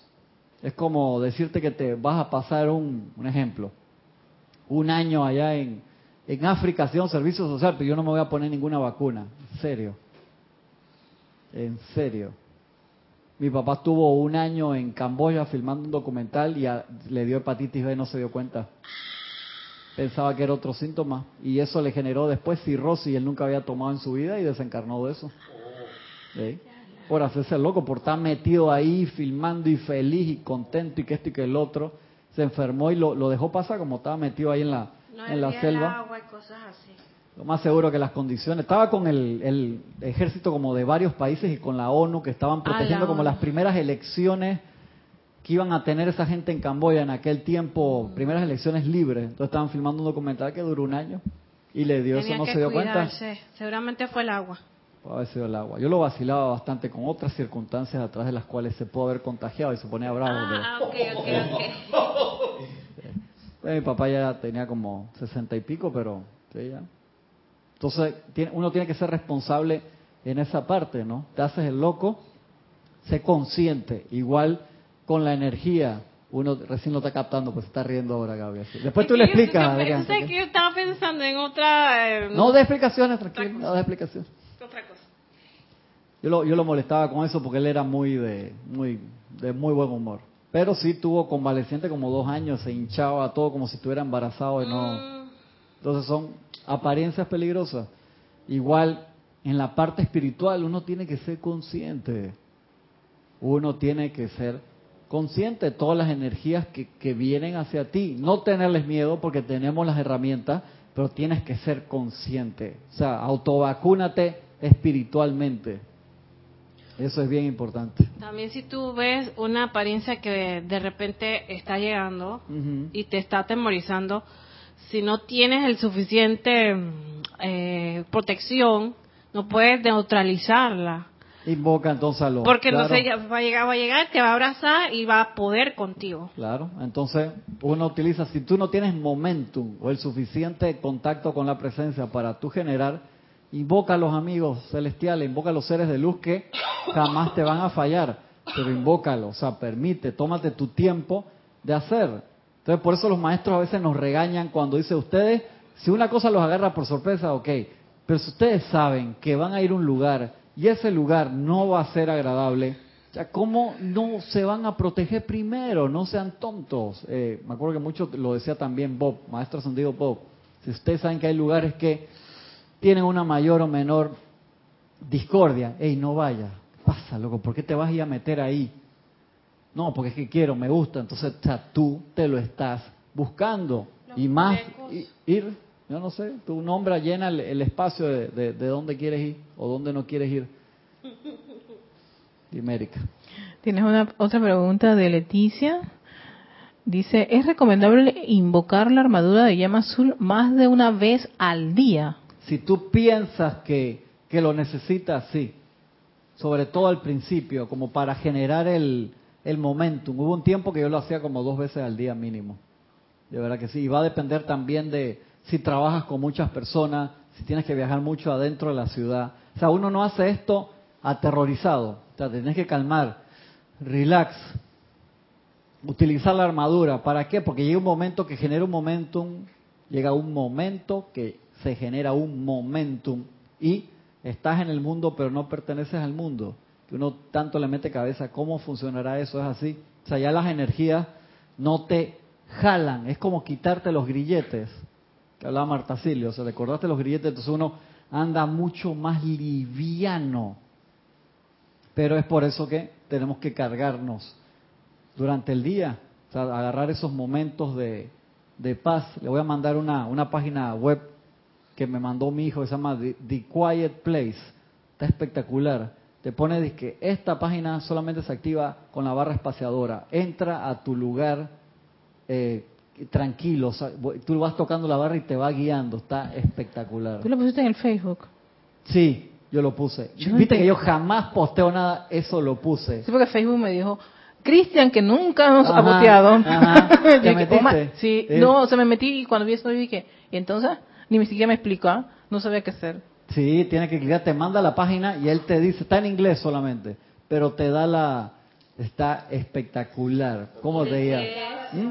[SPEAKER 1] Es como decirte que te vas a pasar un, un ejemplo, un año allá en, en África haciendo servicio social, pero yo no me voy a poner ninguna vacuna. En serio. En serio. Mi papá estuvo un año en Camboya filmando un documental y a- le dio hepatitis B y no se dio cuenta. Pensaba que era otro síntoma y eso le generó después cirrosis y él nunca había tomado en su vida y desencarnó de eso. ¿Sí? Por hacerse loco, por estar metido ahí filmando y feliz y contento y que esto y que el otro. Se enfermó y lo, lo dejó pasar como estaba metido ahí en la,
[SPEAKER 3] No
[SPEAKER 1] en la selva.
[SPEAKER 3] agua y cosas así.
[SPEAKER 1] Lo más seguro que las condiciones. Estaba con el, el ejército como de varios países y con la ONU que estaban
[SPEAKER 3] Ah,
[SPEAKER 1] protegiendo
[SPEAKER 3] la
[SPEAKER 1] como las primeras elecciones que iban a tener esa gente en Camboya en aquel tiempo, primeras elecciones libres. Entonces estaban filmando un documental que duró un año y le dio
[SPEAKER 3] Tenía
[SPEAKER 1] eso, no
[SPEAKER 3] que
[SPEAKER 1] se dio cuenta.
[SPEAKER 3] cuidarse. Seguramente fue el agua.
[SPEAKER 1] Puede haber sido el agua. Yo lo vacilaba bastante con otras circunstancias atrás de las cuales se pudo haber contagiado y se ponía bravo. pero-
[SPEAKER 3] Ah, ok, ok, ok.
[SPEAKER 1] Eh, Mi papá ya tenía como sesenta y pico, pero sí, ya. Entonces, tiene- uno tiene que ser responsable en esa parte, ¿no? Te haces el loco, sé consciente. Igual con la energía, uno recién lo está captando, pues está riendo ahora, sí. Después tú le
[SPEAKER 3] yo-
[SPEAKER 1] explicas,
[SPEAKER 3] yo-
[SPEAKER 1] ¿ok?
[SPEAKER 3] que yo estaba pensando en otra... eh,
[SPEAKER 1] No de explicaciones, tranquilo, no de explicaciones. Yo lo, yo lo molestaba con eso porque él era muy de, muy de muy buen humor. Pero sí tuvo convaleciente como dos años, se hinchaba todo como si estuviera embarazado y no...
[SPEAKER 3] Mm,
[SPEAKER 1] Entonces son apariencias peligrosas. Igual en la parte espiritual uno tiene que ser consciente. Uno tiene que ser consciente de todas las energías que, que vienen hacia ti. No tenerles miedo porque tenemos las herramientas, pero tienes que ser consciente. O sea, autovacúnate espiritualmente. Eso es bien importante.
[SPEAKER 3] También si tú ves una apariencia que de repente está llegando y te está atemorizando, si no tienes el suficiente eh, protección, no puedes neutralizarla.
[SPEAKER 1] Invoca entonces a los...
[SPEAKER 3] Porque no
[SPEAKER 1] claro.
[SPEAKER 3] ya va a llegar, va a llegar, te va a abrazar y va a poder contigo.
[SPEAKER 1] Claro, entonces uno utiliza, si tú no tienes momentum o el suficiente contacto con la presencia para tú generar, invoca a los amigos celestiales, invoca a los seres de luz que jamás te van a fallar, pero invócalo, o sea, permite, tómate tu tiempo de hacer. Entonces por eso los maestros a veces nos regañan cuando dice ustedes, si una cosa los agarra por sorpresa, ok, pero si ustedes saben que van a ir a un lugar y ese lugar no va a ser agradable, sea, ¿cómo no se van a proteger primero? No sean tontos. Eh, me acuerdo que mucho lo decía también Bob, maestro ascendido Bob. Si ustedes saben que hay lugares que tienen una mayor o menor discordia, ey, no vaya. ¿Qué pasa, loco? ¿Por qué te vas a ir a meter ahí? No, porque es que quiero, me gusta. Entonces, o sea, tú te lo estás buscando. y más, ir, yo no sé, tu nombre llena el, el espacio de, de, de dónde quieres ir o dónde no quieres ir.
[SPEAKER 5] Tienes una otra pregunta de Leticia. Dice, ¿es recomendable invocar la armadura de llama azul más de una vez al día?
[SPEAKER 1] Si tú piensas que, que lo necesitas, sí. Sobre todo al principio, como para generar el, el momentum. Hubo un tiempo que yo lo hacía como dos veces al día mínimo. De verdad que sí. Y va a depender también de si trabajas con muchas personas, si tienes que viajar mucho adentro de la ciudad. O sea, uno no hace esto aterrorizado. O sea, tenés que calmar, relax, utilizar la armadura. ¿Para qué? Porque llega un momento que genera un momentum, llega un momento que se genera un momentum y estás en el mundo pero no perteneces al mundo. Que uno tanto le mete cabeza, ¿cómo funcionará eso? Es así. O sea, ya las energías no te jalan, es como quitarte los grilletes, que hablaba Marta Silio, o sea, recordaste los grilletes, entonces uno anda mucho más liviano. Pero es por eso que tenemos que cargarnos durante el día, o sea, agarrar esos momentos de, de paz. Le voy a mandar una, una página web que me mandó mi hijo, que se llama The, The Quiet Place. Está espectacular. Te pone que esta página solamente se activa con la barra espaciadora. Entra a tu lugar eh, tranquilo. o sea, tú vas tocando la barra y te va guiando. Está espectacular.
[SPEAKER 5] ¿Tú lo pusiste en el Facebook?
[SPEAKER 1] Sí, yo lo puse.
[SPEAKER 5] Yo
[SPEAKER 1] Viste que yo jamás posteo nada, eso lo puse.
[SPEAKER 5] Sí, porque Facebook me dijo, Cristian, que nunca nos ha
[SPEAKER 1] Ajá,
[SPEAKER 5] boteado.
[SPEAKER 1] ajá.
[SPEAKER 5] Yo
[SPEAKER 1] ¿Te
[SPEAKER 5] dije,
[SPEAKER 1] metiste?
[SPEAKER 5] Sí,
[SPEAKER 1] Eh.
[SPEAKER 5] no, se me metí y cuando vi eso dije, y entonces ni siquiera me explicó, ¿ah? no sabía qué hacer.
[SPEAKER 1] Sí, tiene que clicar, te manda la página y él te dice, está en inglés solamente, pero te da la... Está espectacular. ¿Cómo te diga? ¿Mm?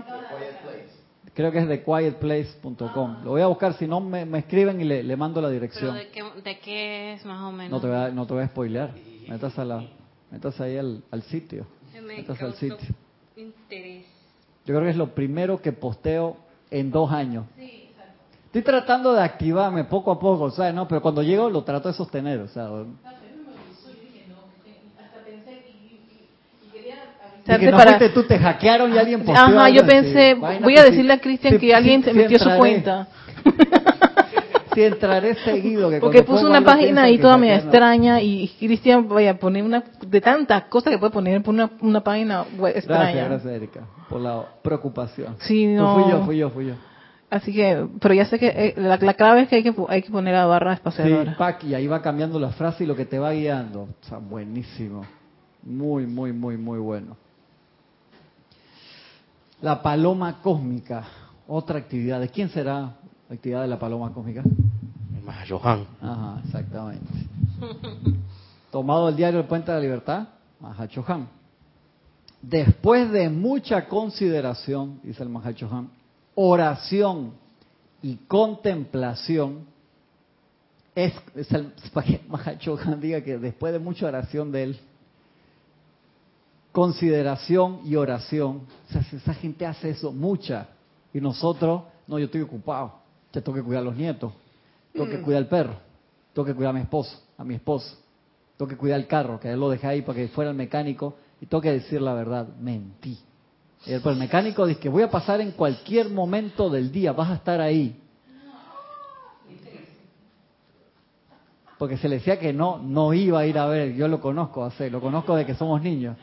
[SPEAKER 1] Creo que es de quietplace.com. Lo voy a buscar, si no me, me escriben y le, le mando la
[SPEAKER 3] Pero
[SPEAKER 1] dirección.
[SPEAKER 3] ¿de qué, de qué es más o menos?
[SPEAKER 1] No te voy a, no te voy a spoilear. Métase a la... Métase ahí al, al sitio.
[SPEAKER 3] Me
[SPEAKER 1] Métase al sitio.
[SPEAKER 3] interés.
[SPEAKER 1] Yo creo que es lo primero que posteo en dos años. Estoy tratando de activarme poco a poco, ¿sabes? No, pero cuando llego lo trato de sostener, o sea, y que no
[SPEAKER 5] para-
[SPEAKER 1] tú, te hackearon y alguien posteó
[SPEAKER 5] Ajá, yo pensé,
[SPEAKER 1] Vaina
[SPEAKER 5] voy a decirle a Cristian
[SPEAKER 1] sí-
[SPEAKER 5] que alguien se
[SPEAKER 1] sí
[SPEAKER 5] metió su
[SPEAKER 1] entraré.
[SPEAKER 5] cuenta.
[SPEAKER 1] Sí entraré seguido. Que
[SPEAKER 5] Porque puso una página ahí toda media extraña y Cristian vaya a poner una de tantas cosas que puede poner por una, una página extraña.
[SPEAKER 1] Gracias, gracias Erika, por la preocupación.
[SPEAKER 5] Sí,
[SPEAKER 1] Pues
[SPEAKER 5] no.
[SPEAKER 1] Fui yo, fui yo, fui yo.
[SPEAKER 5] Así que, pero ya sé que eh, la, la clave es que hay que, pu- hay que poner la barra
[SPEAKER 1] Sí,
[SPEAKER 5] espaciadora.
[SPEAKER 1] pack, y ahí va cambiando la frase y lo que te va guiando. O sea, buenísimo. Muy, muy, muy, muy bueno. La paloma cósmica, otra actividad. ¿De quién será la actividad de la paloma cósmica?
[SPEAKER 2] El Mahayohan.
[SPEAKER 1] Ajá, exactamente. Tomado el diario El Puente de la Libertad, Mahachohan. Después de mucha consideración, dice el Mahachohan, oración y contemplación, es, es el, para que Mahachohan diga que después de mucha oración de él, consideración y oración, o sea, si esa gente hace eso, mucha, y nosotros, no, yo estoy ocupado, ya tengo que cuidar a los nietos, tengo que cuidar al perro, tengo que cuidar a mi esposo, a mi esposo, tengo que cuidar el carro, que él lo dejé ahí para que fuera el mecánico, y tengo que decir la verdad, mentí. Y el, mecánico dice que voy a pasar en cualquier momento del día, vas a estar ahí. Porque se le decía que no, no iba a ir a ver, yo lo conozco, hace, lo conozco de que somos niños.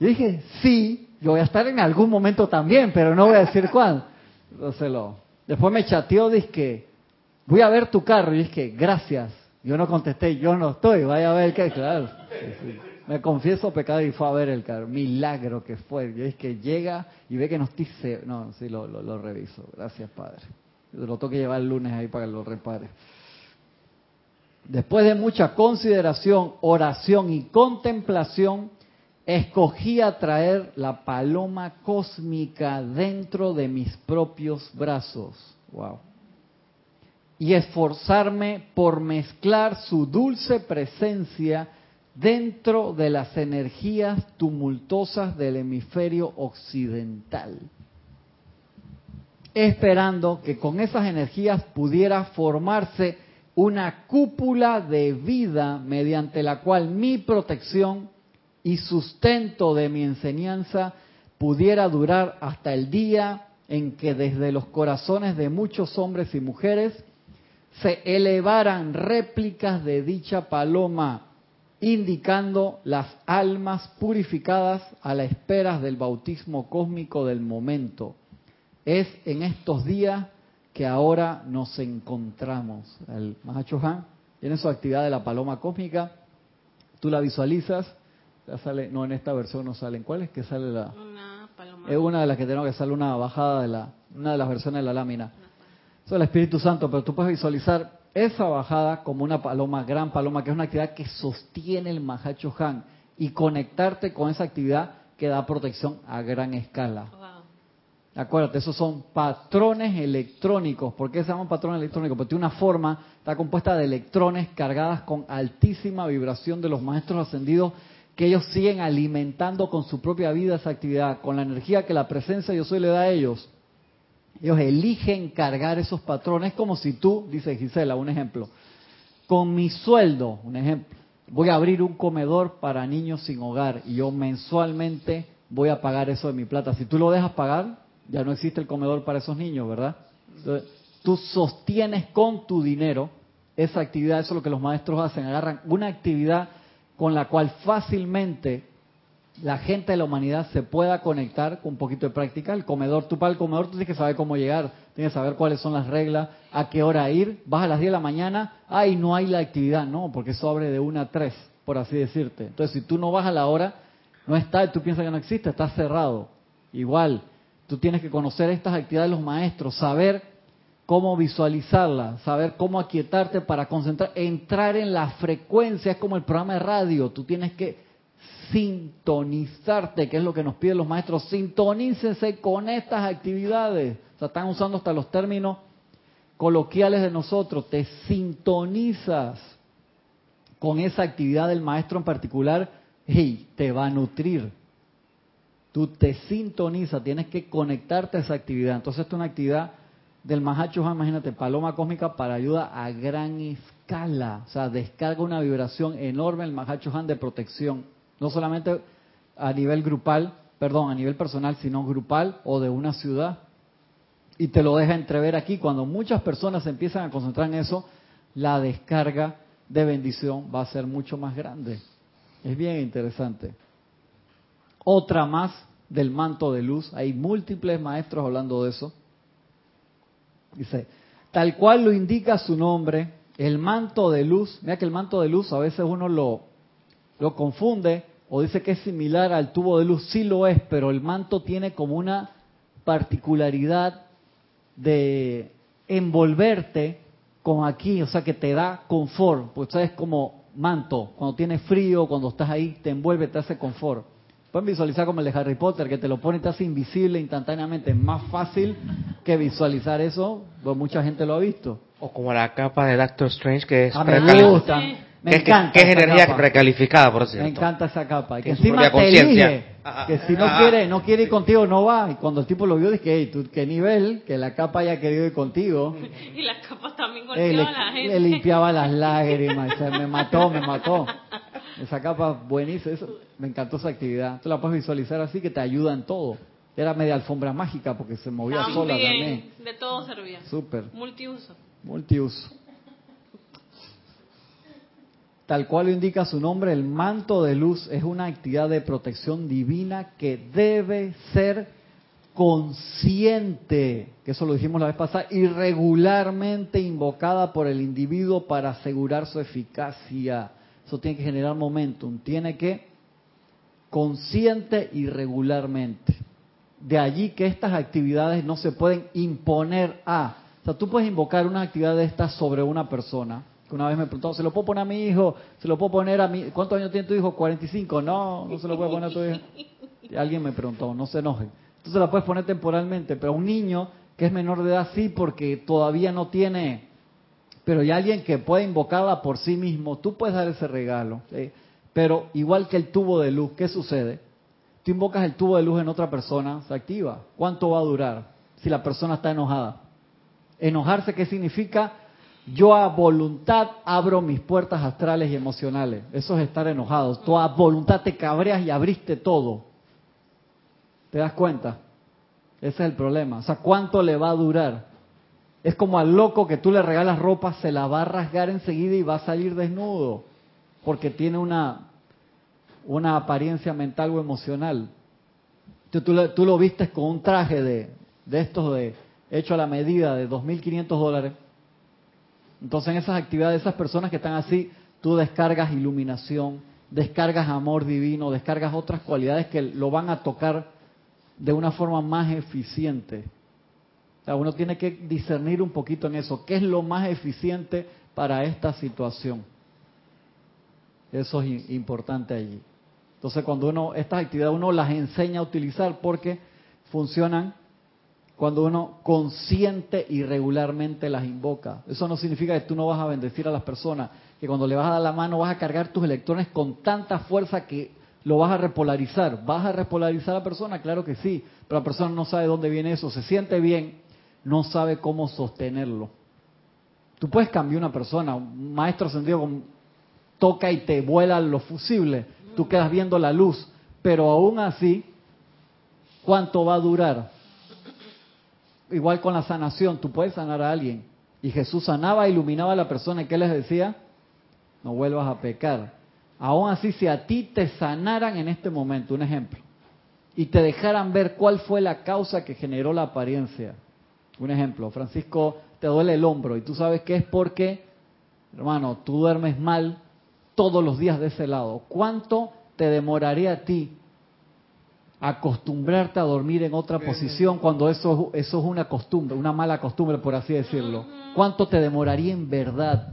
[SPEAKER 1] Yo dije, sí, yo voy a estar en algún momento también, pero no voy a decir cuándo. Entonces lo, después me chateó, dije que voy a ver tu carro. Y dije, gracias. Yo no contesté, yo no estoy, vaya a ver qué, claro. Sí, sí. Me confieso pecado y fue a ver el carro. Milagro que fue. Yo dije que llega y ve que no estoy No, sí, lo, reviso. Gracias, Padre. Lo tengo que llevar el lunes ahí para que lo repare. Después de mucha consideración, oración y contemplación, escogí atraer la paloma cósmica dentro de mis propios brazos. Wow. Y esforzarme por mezclar su dulce presencia dentro de las energías tumultuosas del hemisferio occidental. Esperando que con esas energías pudiera formarse una cúpula de vida mediante la cual mi protección y sustento de mi enseñanza pudiera durar hasta el día en que desde los corazones de muchos hombres y mujeres se elevaran réplicas de dicha paloma, indicando las almas purificadas a la espera del bautismo cósmico del momento. Es en estos días que ahora nos encontramos. El Mahacho Han tiene su actividad de la paloma cósmica, tú la visualizas, ya sale, no en esta versión no sale, ¿en cuál es que sale la?
[SPEAKER 3] Una paloma.
[SPEAKER 1] Es una de las que tenemos que sale una bajada de la, una de las versiones de la lámina. Eso es el Espíritu Santo, pero tú puedes visualizar esa bajada como una paloma, gran paloma, que es una actividad que sostiene el Mahacho Han y conectarte con esa actividad que da protección a gran escala.
[SPEAKER 3] Wow.
[SPEAKER 1] Acuérdate, esos son patrones electrónicos. ¿Por qué se llaman patrones electrónicos? Porque tiene una forma, está compuesta de electrones cargadas con altísima vibración de los maestros ascendidos que ellos siguen alimentando con su propia vida esa actividad, con la energía que la presencia yo soy le da a ellos. Ellos eligen cargar esos patrones como si tú, dice Gisela, un ejemplo, con mi sueldo, un ejemplo, voy a abrir un comedor para niños sin hogar y yo mensualmente voy a pagar eso de mi plata. Si tú lo dejas pagar, ya no existe el comedor para esos niños, ¿verdad? Entonces, tú sostienes con tu dinero esa actividad, eso es lo que los maestros hacen, agarran una actividad con la cual fácilmente la gente de la humanidad se pueda conectar con un poquito de práctica. El comedor, tú para el comedor tienes que saber cómo llegar, tienes que saber cuáles son las reglas, a qué hora ir, vas a las 10 de la mañana, ay, no hay la actividad, no, porque eso abre de 1 a 3, por así decirte. Entonces, si tú no vas a la hora, no está, tú piensas que no existe, está cerrado. Igual, tú tienes que conocer estas actividades de los maestros, saber cómo visualizarlas, saber cómo aquietarte para concentrar, entrar en la frecuencia, es como el programa de radio, tú tienes que sintonizarte, que es lo que nos piden los maestros, sintonícense con estas actividades. O sea, están usando hasta los términos coloquiales de nosotros, te sintonizas con esa actividad del maestro en particular y te va a nutrir. Tú te sintonizas, tienes que conectarte a esa actividad. Entonces, esta es una actividad del Mahacho imagínate, paloma cósmica para ayuda a gran escala. O sea, descarga una vibración enorme el Mahacho de protección. No solamente a nivel grupal, perdón, a nivel personal, sino grupal o de una ciudad. Y te lo deja entrever aquí. Cuando muchas personas se empiezan a concentrar en eso, la descarga de bendición va a ser mucho más grande. Es bien interesante. Otra más del manto de luz. Hay múltiples maestros hablando de eso. Dice, tal cual lo indica su nombre, el manto de luz, mira que el manto de luz a veces uno lo, lo confunde o dice que es similar al tubo de luz, sí lo es, pero el manto tiene como una particularidad de envolverte con aquí, o sea que te da confort, pues sabes como manto, cuando tienes frío, cuando estás ahí, te envuelve, te hace confort. Pueden visualizar como el de Harry Potter, que te lo pone y te hace invisible instantáneamente. Es más fácil que visualizar eso, pues mucha gente lo ha visto.
[SPEAKER 2] O como la capa de Doctor Strange, que es
[SPEAKER 1] Ah, me
[SPEAKER 2] precali-
[SPEAKER 1] gusta. Me
[SPEAKER 2] que,
[SPEAKER 1] encanta
[SPEAKER 2] que es
[SPEAKER 1] esa
[SPEAKER 2] energía
[SPEAKER 1] capa.
[SPEAKER 2] recalificada, por cierto.
[SPEAKER 1] Me encanta esa capa. Y que encima te elige.
[SPEAKER 2] Ajá.
[SPEAKER 1] Que si no
[SPEAKER 2] Ajá.
[SPEAKER 1] quiere, no quiere ir contigo, no va. Y cuando el tipo lo vio, dije, hey, ¿tú, qué nivel, que la capa haya querido ir contigo.
[SPEAKER 3] Y las capas también
[SPEAKER 1] Eh,
[SPEAKER 3] golpeaban a la gente.
[SPEAKER 1] le limpiaba las lágrimas. y se me mató, me mató. Esa capa buenísima. eso- me encantó esa actividad. Tú la puedes visualizar así que te ayuda en todo. Era media alfombra mágica porque se movía sola también.
[SPEAKER 3] También, de todo servía.
[SPEAKER 1] Súper.
[SPEAKER 3] Multiuso.
[SPEAKER 1] Multiuso. Tal cual indica su nombre, el manto de luz es una actividad de protección divina que debe ser consciente, que eso lo dijimos la vez pasada, y regularmente invocada por el individuo para asegurar su eficacia. Eso tiene que generar momentum, tiene que consciente y regularmente. De allí que estas actividades no se pueden imponer a. O sea, tú puedes invocar una actividad de estas sobre una persona. Una vez me preguntó, ¿se lo puedo poner a mi hijo? ¿Se lo puedo poner a mi... ¿Cuántos años tiene tu hijo? 45. No, no se lo puede poner a tu hijo. Alguien me preguntó, no se enojen. Entonces la puedes poner temporalmente, pero un niño que es menor de edad sí, porque todavía no tiene... Pero ya alguien que puede invocarla por sí mismo, tú puedes dar ese regalo. Pero igual que el tubo de luz, ¿qué sucede? Tú invocas el tubo de luz en otra persona, se activa. ¿Cuánto va a durar si la persona está enojada? Enojarse, ¿qué significa? Yo a voluntad abro mis puertas astrales y emocionales. Eso es estar enojado. Tú a voluntad te cabreas y abriste todo. ¿Te das cuenta? Ese es el problema. O sea, ¿cuánto le va a durar? Es como al loco que tú le regalas ropa, se la va a rasgar enseguida y va a salir desnudo. Porque tiene una, una apariencia mental o emocional. Tú, lo vistes con un traje de, de estos de hecho a la medida de 2.500 dólares. Entonces en esas actividades, esas personas que están así, tú descargas iluminación, descargas amor divino, descargas otras cualidades que lo van a tocar de una forma más eficiente. O uno tiene que discernir un poquito en eso. ¿Qué es lo más eficiente para esta situación? Eso es importante allí. Entonces, cuando uno, estas actividades uno las enseña a utilizar porque funcionan cuando uno consciente y regularmente las invoca. Eso no significa que tú no vas a bendecir a las personas, que cuando le vas a dar la mano vas a cargar tus electrones con tanta fuerza que lo vas a repolarizar. ¿Vas a repolarizar a la persona? Claro que sí, pero la persona no sabe dónde viene eso, se siente bien, no sabe cómo sostenerlo. Tú puedes cambiar una persona, un maestro ascendido toca y te vuela los fusibles, tú quedas viendo la luz, pero aún así, ¿cuánto va a durar? Igual con la sanación, tú puedes sanar a alguien. Y Jesús sanaba, iluminaba a la persona y ¿qué les decía? No vuelvas a pecar. Aún así, si a ti te sanaran en este momento, un ejemplo, y te dejaran ver cuál fue la causa que generó la apariencia. Un ejemplo, Francisco, te duele el hombro y tú sabes que es porque, hermano, tú duermes mal todos los días de ese lado. ¿Cuánto te demoraría a ti acostumbrarte a dormir en otra posición cuando eso, eso es una costumbre, una mala costumbre, por así decirlo? ¿Cuánto te demoraría en verdad?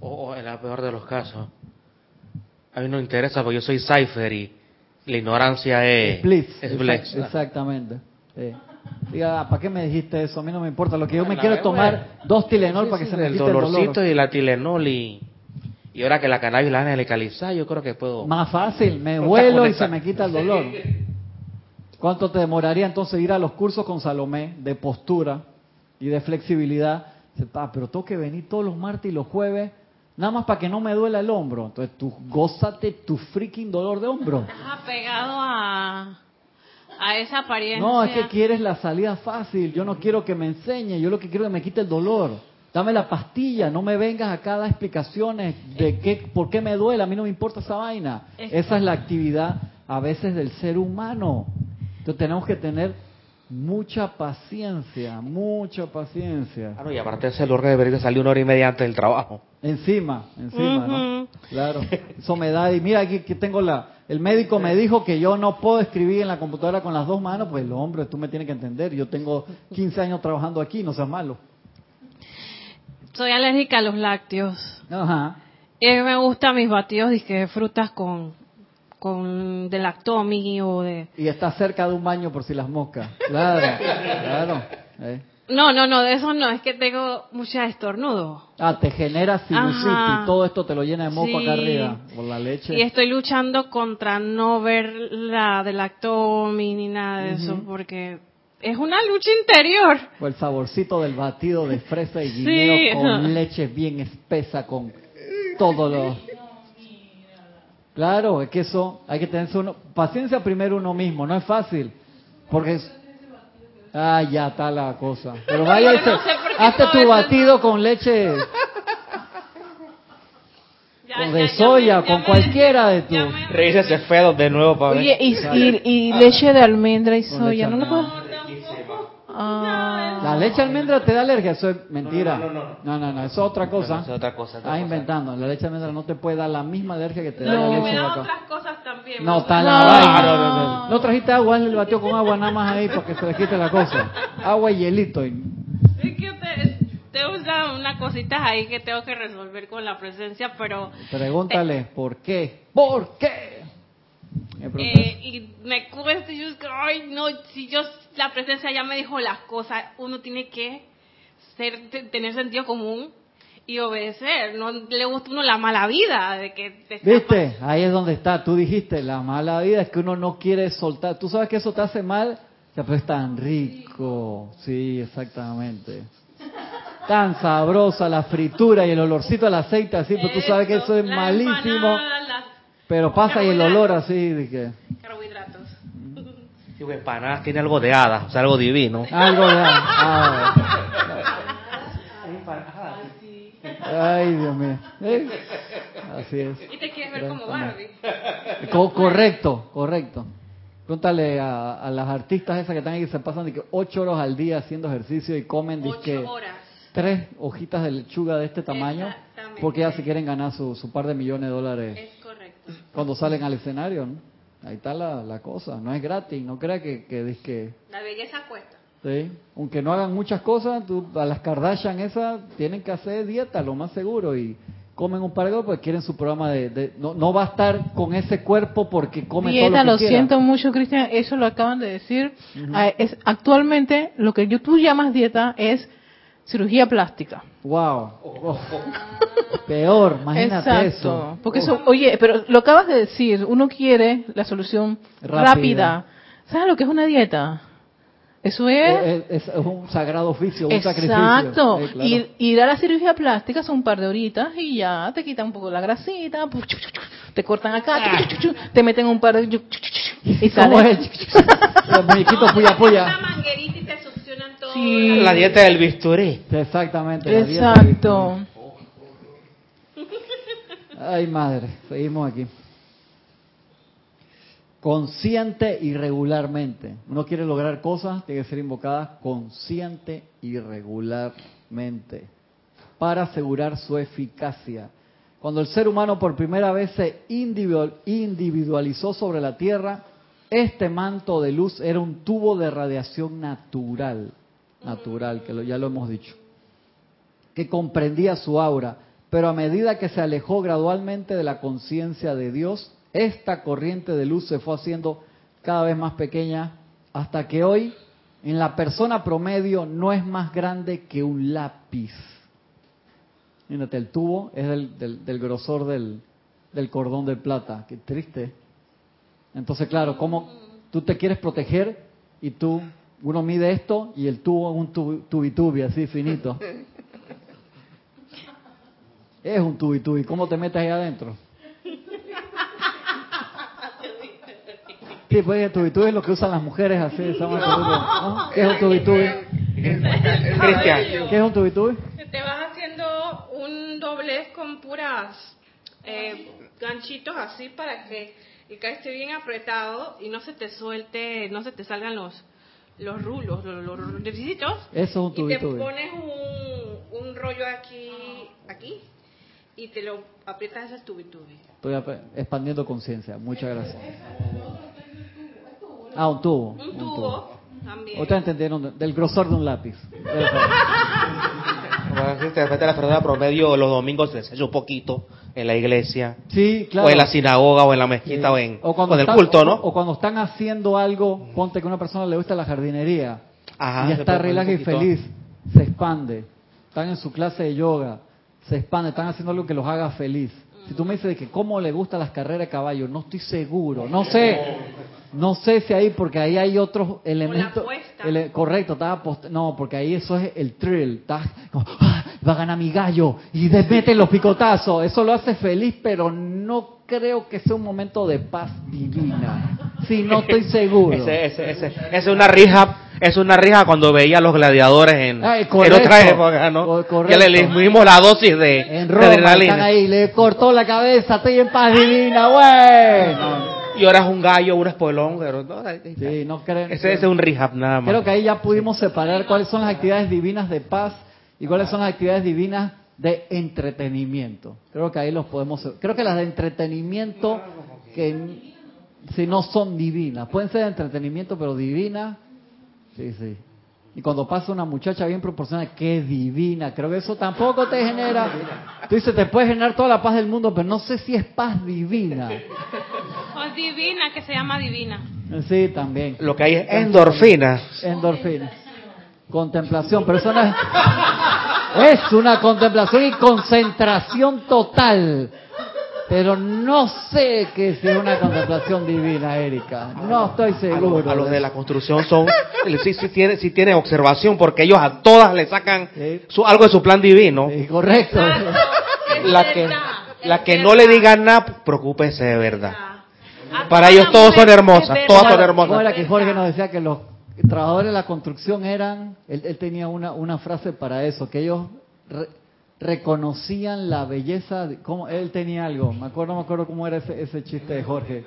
[SPEAKER 2] O, o en el peor de los casos. A mí no me interesa porque yo soy Cypher y la ignorancia es,
[SPEAKER 1] Blitz,
[SPEAKER 2] es
[SPEAKER 1] exact-
[SPEAKER 2] Blitz.
[SPEAKER 1] exactamente. Sí. Diga, ¿para qué me dijiste eso? A mí no me importa. Lo que yo me
[SPEAKER 2] La
[SPEAKER 1] quiero
[SPEAKER 2] verdad,
[SPEAKER 1] tomar dos Tylenol
[SPEAKER 2] Sí,
[SPEAKER 1] para que
[SPEAKER 2] sí,
[SPEAKER 1] se me
[SPEAKER 2] el
[SPEAKER 1] quite el
[SPEAKER 2] dolorcito
[SPEAKER 1] dolor.
[SPEAKER 2] y la Tilenol y, Y ahora que la cannabis la han legalizado, yo creo que puedo...
[SPEAKER 1] Más fácil, me vuelo y se me quita el dolor. ¿Cuánto te demoraría entonces ir a los cursos con Salomé de postura y de flexibilidad? Dice, "Pa, pero tengo que venir todos los martes y los jueves, nada más para que no me duela el hombro. Entonces tú gózate tu freaking dolor de hombro.
[SPEAKER 3] Estás apegado a, a esa apariencia.
[SPEAKER 1] No, es que quieres la salida fácil. Yo no quiero que me enseñe, yo lo que quiero es que me quite el dolor. Dame la pastilla, no me vengas acá a dar explicaciones de qué, por qué me duele, a mí no me importa esa vaina. Esa es la actividad a veces del ser humano. Entonces tenemos que tener mucha paciencia, mucha paciencia.
[SPEAKER 2] Ah, no, y aparte ese lugar debería de salir una hora y media antes del trabajo.
[SPEAKER 1] Encima, encima, ¿no? Claro. Eso me da, y mira aquí que tengo la, el médico me dijo que yo no puedo escribir en la computadora con las dos manos, pues hombre, tú me tienes que entender, yo tengo 15 años trabajando aquí, no seas malo.
[SPEAKER 3] Soy alérgica a los lácteos.
[SPEAKER 1] Ajá.
[SPEAKER 3] Mí me gustan mis batidos de frutas con, con de lactomi o de...
[SPEAKER 1] Y está cerca de un baño por si las moscas. Claro, claro. eh.
[SPEAKER 3] No, no, no, de eso no, es que tengo mucha estornudo.
[SPEAKER 1] Ah, te genera sinusitis, todo esto te lo llena de moco
[SPEAKER 3] Sí.
[SPEAKER 1] acá arriba, por la leche.
[SPEAKER 3] Y estoy luchando contra no ver la de lactomi ni nada de eso, porque es una lucha interior.
[SPEAKER 1] O el saborcito del batido de fresa y
[SPEAKER 3] Sí.
[SPEAKER 1] guineo con leche bien espesa, con todo lo... Claro, es que eso hay que tener uno... Paciencia primero uno mismo, no es fácil. Porque... es- Ah, ya está la cosa. Pero vaya
[SPEAKER 3] no sé qué
[SPEAKER 1] hazte tu batido con leche
[SPEAKER 3] Ya,
[SPEAKER 1] o
[SPEAKER 3] ya,
[SPEAKER 1] de
[SPEAKER 3] ya
[SPEAKER 1] soya, con
[SPEAKER 3] me-
[SPEAKER 1] cualquiera de tus...
[SPEAKER 3] ya me-
[SPEAKER 2] Revisa ese feo de nuevo para ver.
[SPEAKER 5] Oye, y, y, y leche de almendra y
[SPEAKER 1] Con
[SPEAKER 5] soya, ¿no lo puedo? Ah,
[SPEAKER 1] La leche de almendra te da alergia, eso es mentira.
[SPEAKER 2] No, no, no,
[SPEAKER 1] no, no, no, eso es otra cosa.
[SPEAKER 2] Es otra cosa, cosa.
[SPEAKER 1] inventando. La leche de almendra no te puede dar la misma alergia que te da
[SPEAKER 5] No.
[SPEAKER 1] la leche
[SPEAKER 3] me da otras cosas también.
[SPEAKER 1] No, está la
[SPEAKER 5] No.
[SPEAKER 1] trajiste agua, él le batió con agua nada más ahí para que se le quite la cosa. Agua y hielito. y-
[SPEAKER 3] Es que te, te usa unas cositas ahí que tengo que resolver con la presencia, pero...
[SPEAKER 1] Pregúntale, ¿por qué? ¿Por qué?
[SPEAKER 3] Eh, y me cuesta, y yo es que, ay, no, si yo, la presencia ya me dijo las cosas, uno tiene que ser, te- tener sentido común y obedecer, no le gusta uno la mala vida de que te escapas.
[SPEAKER 1] ¿Viste? Ahí es donde está. Tú dijiste, la mala vida es que uno no quiere soltar. ¿Tú sabes que eso te hace mal? Ya, pero es tan rico. Sí, exactamente. Tan sabrosa la fritura y el olorcito al aceite así, pero tú sabes que eso es malísimo. Pero pasa y el olor así de que.
[SPEAKER 2] Digo, empanadas tiene algo de hadas, o sea, algo divino.
[SPEAKER 1] algo de ah, Ay, Dios mío. ¿Eh? Así es.
[SPEAKER 3] Y te quieres ver como Barbie.
[SPEAKER 1] Co- correcto, correcto. Pregúntale a, a las artistas esas que están ahí que se pasan de que ocho horas al día haciendo ejercicio y comen
[SPEAKER 3] horas.
[SPEAKER 1] tres hojitas de lechuga de este tamaño porque ya se quieren ganar su, su par de millones de dólares
[SPEAKER 3] Es correcto.
[SPEAKER 1] cuando salen al escenario. ¿no? Ahí está la, la cosa, no es gratis, no crea que, que, dizque,
[SPEAKER 3] La belleza cuesta.
[SPEAKER 1] Sí, aunque no hagan muchas cosas, tú- a las Kardashian esas tienen que hacer dieta, lo más seguro, y comen un par de porque quieren su programa de... de- no, no va a estar con ese cuerpo porque come
[SPEAKER 5] dieta,
[SPEAKER 1] todo lo
[SPEAKER 5] lo
[SPEAKER 1] que quiera.
[SPEAKER 5] siento mucho, Cristian, eso lo acaban de decir. Ah, es, actualmente, lo que yo, tú llamas dieta es cirugía plástica.
[SPEAKER 1] Wow. Oh. Peor, imagínate
[SPEAKER 5] Exacto.
[SPEAKER 1] eso.
[SPEAKER 5] Porque
[SPEAKER 1] Oh.
[SPEAKER 5] eso, oye, pero lo acabas de decir, uno quiere la solución
[SPEAKER 1] Rápida.
[SPEAKER 5] rápida. ¿Sabes lo que es una dieta? Eso es...
[SPEAKER 1] Eh, Es, es un sagrado oficio, un sacrificio.
[SPEAKER 5] Exacto.
[SPEAKER 1] Claro.
[SPEAKER 5] y, ir a la cirugía plástica son un par de horitas y ya te quitan un poco la grasita, te cortan acá, te meten un par de... y
[SPEAKER 1] ¿Cómo
[SPEAKER 5] sales.
[SPEAKER 1] es? El muñequito puya
[SPEAKER 3] Una
[SPEAKER 1] puya.
[SPEAKER 3] manguerita y te succionan todo.
[SPEAKER 5] Sí.
[SPEAKER 2] La dieta del bisturí.
[SPEAKER 1] Exactamente. la dieta de
[SPEAKER 5] Exacto.
[SPEAKER 1] Ay, madre, seguimos aquí. Consciente y regularmente. Uno quiere lograr cosas, tiene que ser invocadas consciente y regularmente para asegurar su eficacia. Cuando el ser humano por primera vez se individual- individualizó sobre la Tierra, este manto de luz era un tubo de radiación natural, natural, que lo- ya lo hemos dicho que comprendía su aura, pero a medida que se alejó gradualmente de la conciencia de Dios, esta corriente de luz se fue haciendo cada vez más pequeña hasta que hoy en la persona promedio no es más grande que un lápiz. Mírate, el tubo es del, del, del grosor del, del cordón de plata. Qué triste. Entonces, claro, como tú te quieres proteger y tú, uno mide esto y el tubo es un tubi- tubitubi así finito. Es un tubitubi. ¿Cómo te metes ahí adentro? Sí, pues el tubitubi es lo que usan las mujeres así. tubitubi, ¿no? ¿Qué es un tubitubi?
[SPEAKER 2] Cristian.
[SPEAKER 1] ¿Qué es un tubitubi?
[SPEAKER 3] Te vas haciendo un doblez con puras eh, ganchitos así para que el cabello esté bien apretado y no se te suelte, no se te salgan los los rulos, los, los rulitos.
[SPEAKER 1] Eso es un
[SPEAKER 3] Y te
[SPEAKER 1] tubitubi.
[SPEAKER 3] pones un, un rollo aquí, aquí y te lo aprietas ese tubitubi.
[SPEAKER 1] Estoy expandiendo conciencia. Muchas gracias. Ah, un tubo.
[SPEAKER 3] Un tubo también.
[SPEAKER 1] Ustedes entendieron de- del grosor de un lápiz.
[SPEAKER 2] Sí, De repente la persona promedio los domingos se hace un poquito en la iglesia,
[SPEAKER 1] Sí, claro.
[SPEAKER 2] o en la sinagoga, o en la mezquita,
[SPEAKER 1] Sí.
[SPEAKER 2] o en,
[SPEAKER 1] O cuando
[SPEAKER 2] o en el
[SPEAKER 1] están-
[SPEAKER 2] culto,
[SPEAKER 1] o-
[SPEAKER 2] ¿no?
[SPEAKER 1] O, cuando están haciendo algo, ponte que a una persona le gusta la jardinería
[SPEAKER 2] Ajá,
[SPEAKER 1] y ya está relax y feliz, se expande. Están en su clase de yoga, se expande, están haciendo algo que los haga feliz. Si tú me dices de que cómo le gustan las carreras de caballo, no estoy seguro, no sé, no sé si ahí porque ahí hay otros elementos. Correcto, estaba apost- no, porque ahí eso es el thrill, estás como, "Ah, va a ganar mi gallo y de- mete los picotazos, eso lo hace feliz, pero no creo que sea un momento de paz divina. Sí, no estoy seguro.
[SPEAKER 2] Ese, ese, ese, es una rija, es una rija cuando veía a los gladiadores en,
[SPEAKER 1] Ay,
[SPEAKER 2] en
[SPEAKER 1] correcto.
[SPEAKER 2] otra época,
[SPEAKER 1] correcto.
[SPEAKER 2] le, le dimos la dosis de,
[SPEAKER 1] En
[SPEAKER 2] de
[SPEAKER 1] Roma están
[SPEAKER 2] adrenalina.
[SPEAKER 1] ahí, le cortó la cabeza, estoy en paz divina, bueno.
[SPEAKER 2] Y ahora es un gallo, un espolón, pero no.
[SPEAKER 1] Sí, no creen.
[SPEAKER 2] ese, ese es un rehab nada más.
[SPEAKER 1] Creo que ahí ya pudimos separar cuáles son las actividades divinas de paz y cuáles son las actividades divinas de entretenimiento. Creo que ahí los podemos. Creo que las de entretenimiento que si no son divinas, pueden ser de entretenimiento pero divinas. Sí, sí. Y cuando pasa una muchacha bien proporcionada, qué divina. Creo que eso tampoco te genera. Tú dices, te puede generar toda la paz del mundo, pero no sé si es paz divina.
[SPEAKER 3] O es divina, que se llama divina.
[SPEAKER 1] Sí, también.
[SPEAKER 2] Lo que hay es endorfina.
[SPEAKER 1] Endorfina. Contemplación, pero eso no es, es una contemplación y concentración total. Pero no sé que si es una contemplación divina, Erika. No estoy
[SPEAKER 2] A los,
[SPEAKER 1] seguro.
[SPEAKER 2] a los de la construcción son, sí, sí, tiene, sí tiene observación porque ellos a todas le sacan su, algo de su plan divino.
[SPEAKER 1] Sí, correcto.
[SPEAKER 2] La que, la que no le digan nada, preocúpese de verdad.
[SPEAKER 3] A
[SPEAKER 2] Para
[SPEAKER 3] todas
[SPEAKER 2] ellos todos son hermosas, todas son hermosas.
[SPEAKER 1] ¿Cómo era que Jorge nos decía que los trabajadores de la construcción eran, él, él tenía una, una frase para eso, que ellos re- reconocían la belleza, de, ¿cómo? él tenía algo, me acuerdo, me acuerdo cómo era ese, ese chiste de Jorge.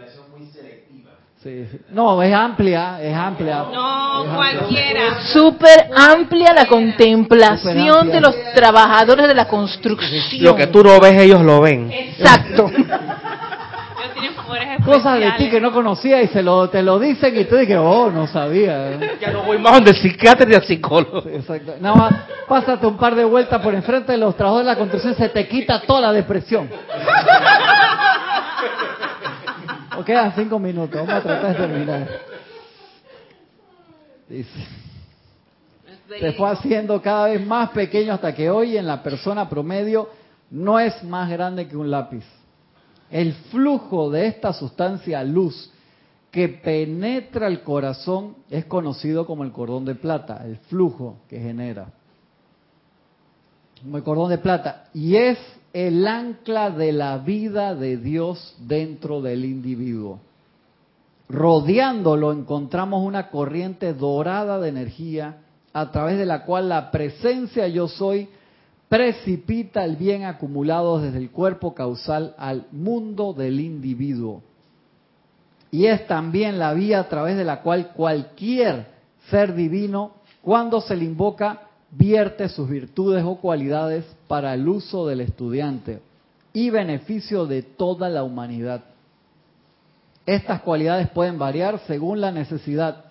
[SPEAKER 1] Sí, sí. No, es amplia, es amplia.
[SPEAKER 3] No,
[SPEAKER 1] Es amplia.
[SPEAKER 3] cualquiera.
[SPEAKER 5] Súper amplia la contemplación
[SPEAKER 1] amplia.
[SPEAKER 5] de los trabajadores de la construcción.
[SPEAKER 2] Lo que tú no ves, ellos lo ven.
[SPEAKER 5] Exacto.
[SPEAKER 3] Ellos tienen poderes
[SPEAKER 1] Cosas de ti que no conocía y se lo, te lo dicen y tú dices, oh, no sabía.
[SPEAKER 2] Ya no voy más donde el psiquiatra y el psicólogo.
[SPEAKER 1] Exacto. Nada más, pásate un par de vueltas por enfrente de los trabajadores de la construcción, se te quita toda la depresión. O quedan cinco minutos, vamos a tratar de terminar. Dice, se fue haciendo cada vez más pequeño hasta que hoy en la persona promedio no es más grande que un lápiz. El flujo de esta sustancia luz que penetra el corazón es conocido como el cordón de plata, el flujo que genera. Como el cordón de plata. Y es el ancla de la vida de Dios dentro del individuo. Rodeándolo encontramos una corriente dorada de energía a través de la cual la presencia yo soy precipita el bien acumulado desde el cuerpo causal al mundo del individuo. Y es también la vía a través de la cual cualquier ser divino, cuando se le invoca, vierte sus virtudes o cualidades para el uso del estudiante y beneficio de toda la humanidad. Estas cualidades pueden variar según la necesidad,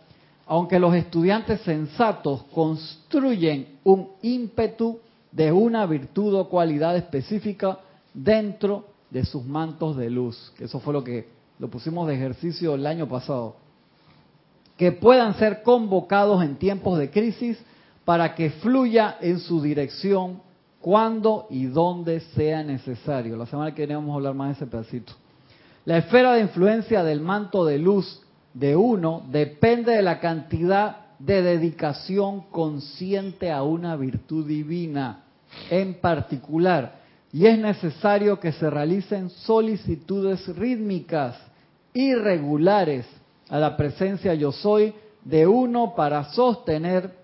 [SPEAKER 1] aunque los estudiantes sensatos construyen un ímpetu de una virtud o cualidad específica dentro de sus mantos de luz. Eso fue lo que lo pusimos de ejercicio el año pasado. Que puedan ser convocados en tiempos de crisis para que fluya en su dirección cuando y donde sea necesario. La semana que viene vamos a hablar más de ese pedacito. La esfera de influencia del manto de luz de uno depende de la cantidad de dedicación consciente a una virtud divina en particular. Y es necesario que se realicen solicitudes rítmicas irregulares a la presencia yo soy de uno para sostener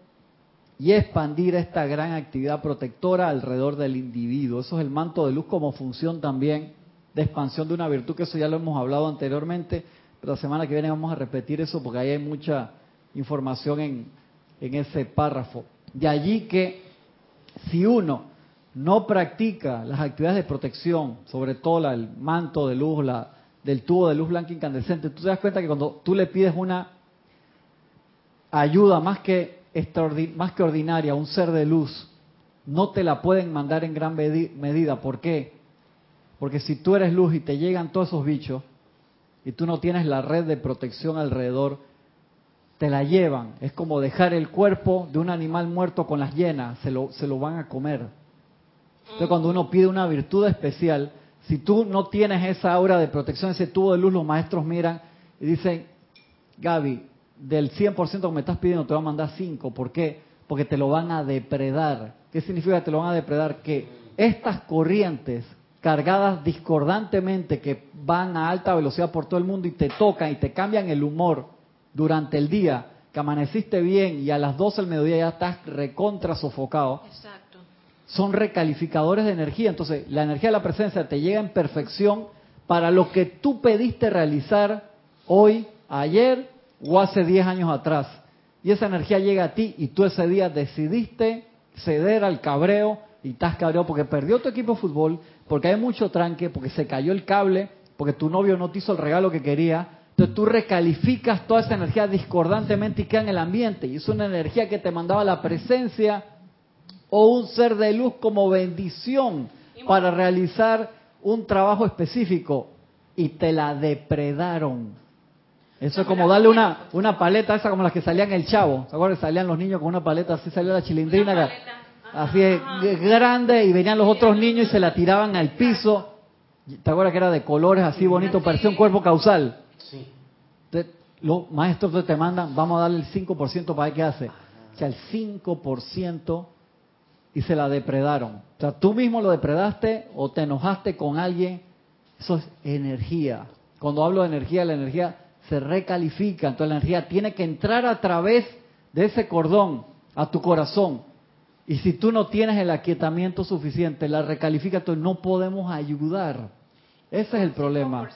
[SPEAKER 1] y expandir esta gran actividad protectora alrededor del individuo. Eso es el manto de luz como función también de expansión de una virtud, que eso ya lo hemos hablado anteriormente, pero la semana que viene vamos a repetir eso porque ahí hay mucha información en, en ese párrafo. De allí que si uno no practica las actividades de protección, sobre todo el manto de luz, la, del tubo de luz blanca incandescente, tú te das cuenta que cuando tú le pides una ayuda más que, más que ordinaria a un ser de luz, no te la pueden mandar en gran medida. ¿Por qué? Porque si tú eres luz y te llegan todos esos bichos y tú no tienes la red de protección alrededor, te la llevan. Es como dejar el cuerpo de un animal muerto con las llenas, se lo, se lo van a comer. Entonces cuando uno pide una virtud especial, si tú no tienes esa aura de protección, ese tubo de luz, los maestros miran y dicen, Gaby, del 100% que me estás pidiendo te va a mandar 5. ¿Por qué? Porque te lo van a depredar. ¿Qué significa que te lo van a depredar? Que estas corrientes cargadas discordantemente que van a alta velocidad por todo el mundo y te tocan y te cambian el humor durante el día, que amaneciste bien y a las 12 del mediodía ya estás recontra sofocado.
[SPEAKER 3] Exacto.
[SPEAKER 1] Son recalificadores de energía. Entonces, la energía de la presencia te llega en perfección para lo que tú pediste realizar hoy, ayer o hace 10 años atrás. Y esa energía llega a ti y tú ese día decidiste ceder al cabreo y estás cabreado porque perdió tu equipo de fútbol, porque hay mucho tranque, porque se cayó el cable, porque tu novio no te hizo el regalo que quería. Entonces tú recalificas toda esa energía discordantemente y queda en el ambiente. Y es una energía que te mandaba la presencia o un ser de luz como bendición para realizar un trabajo específico y te la depredaron. Eso es como darle una, una paleta esa como las que salían el chavo. ¿Se acuerdan? Salían los niños con una paleta, así salía la chilindrina, así es, grande, y venían los otros niños y se la tiraban al piso. ¿Te acuerdas que era de colores así bonito? Parecía un cuerpo causal.
[SPEAKER 2] Sí.
[SPEAKER 1] Entonces, los maestros te mandan, vamos a darle el 5% para ver qué hace. O sea, el 5% y se la depredaron. O sea, tú mismo lo depredaste o te enojaste con alguien. Eso es energía. Cuando hablo de energía, la energía se recalifica. Entonces la energía tiene que entrar a través de ese cordón a tu corazón. Y si tú no tienes el aquietamiento suficiente, la recalifica, entonces no podemos ayudar. Ese es el problema.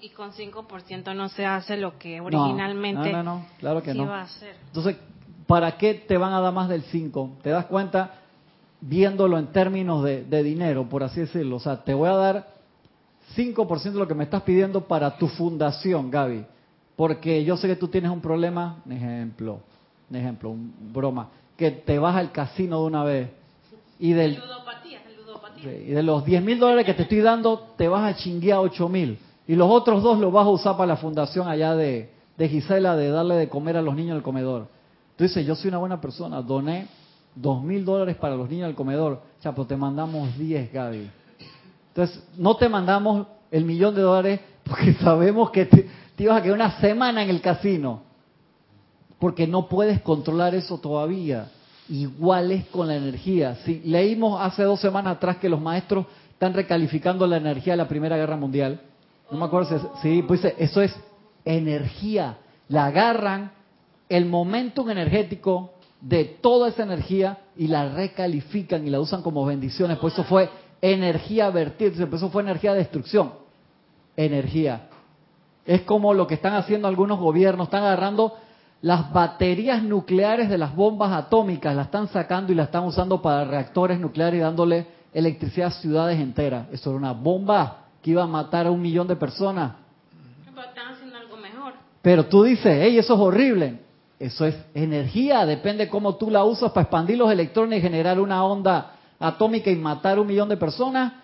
[SPEAKER 3] y con 5% no se hace lo que originalmente
[SPEAKER 1] no, no, claro que no.
[SPEAKER 3] iba a hacer.
[SPEAKER 1] Entonces, ¿para qué te van a dar más del 5? ¿Te das cuenta? Viéndolo en términos de, de dinero, por así decirlo. O sea, te voy a dar 5% de lo que me estás pidiendo para tu fundación, Gaby. Porque yo sé que tú tienes un problema, un ejemplo, un ejemplo, un broma, que te vas al casino de una vez y del...
[SPEAKER 3] Ludopatía.
[SPEAKER 1] Y de los 10 mil dólares que te estoy dando, te vas a chinguear 8 mil. Y los otros dos los vas a usar para la fundación allá de, de Gisela, de darle de comer a los niños del comedor. Tú dices, yo soy una buena persona, doné 2 mil dólares para los niños del comedor. Chapo, te mandamos 10, Gaby. Entonces, no te mandamos el millón de dólares porque sabemos que te, ibas a quedar una semana en el casino. Porque no puedes controlar eso todavía. Igual es con la energía. Si leímos hace dos semanas atrás que los maestros están recalificando la energía de la Primera Guerra Mundial. No me acuerdo si... Pues eso es energía. La agarran el momento energético de toda esa energía y la recalifican y la usan como bendiciones. Por eso fue energía vertida. Eso fue energía de destrucción. Energía. Es como lo que están haciendo algunos gobiernos. Están agarrando las baterías nucleares de las bombas atómicas, las están sacando y las están usando para reactores nucleares y dándole electricidad a ciudades enteras. Eso era una bomba que iba a matar a un millón de personas.
[SPEAKER 3] Pero están haciendo algo mejor.
[SPEAKER 1] Pero tú dices, hey, eso es horrible. Eso es energía, depende cómo tú la usas para expandir los electrones y generar una onda atómica y matar un millón de personas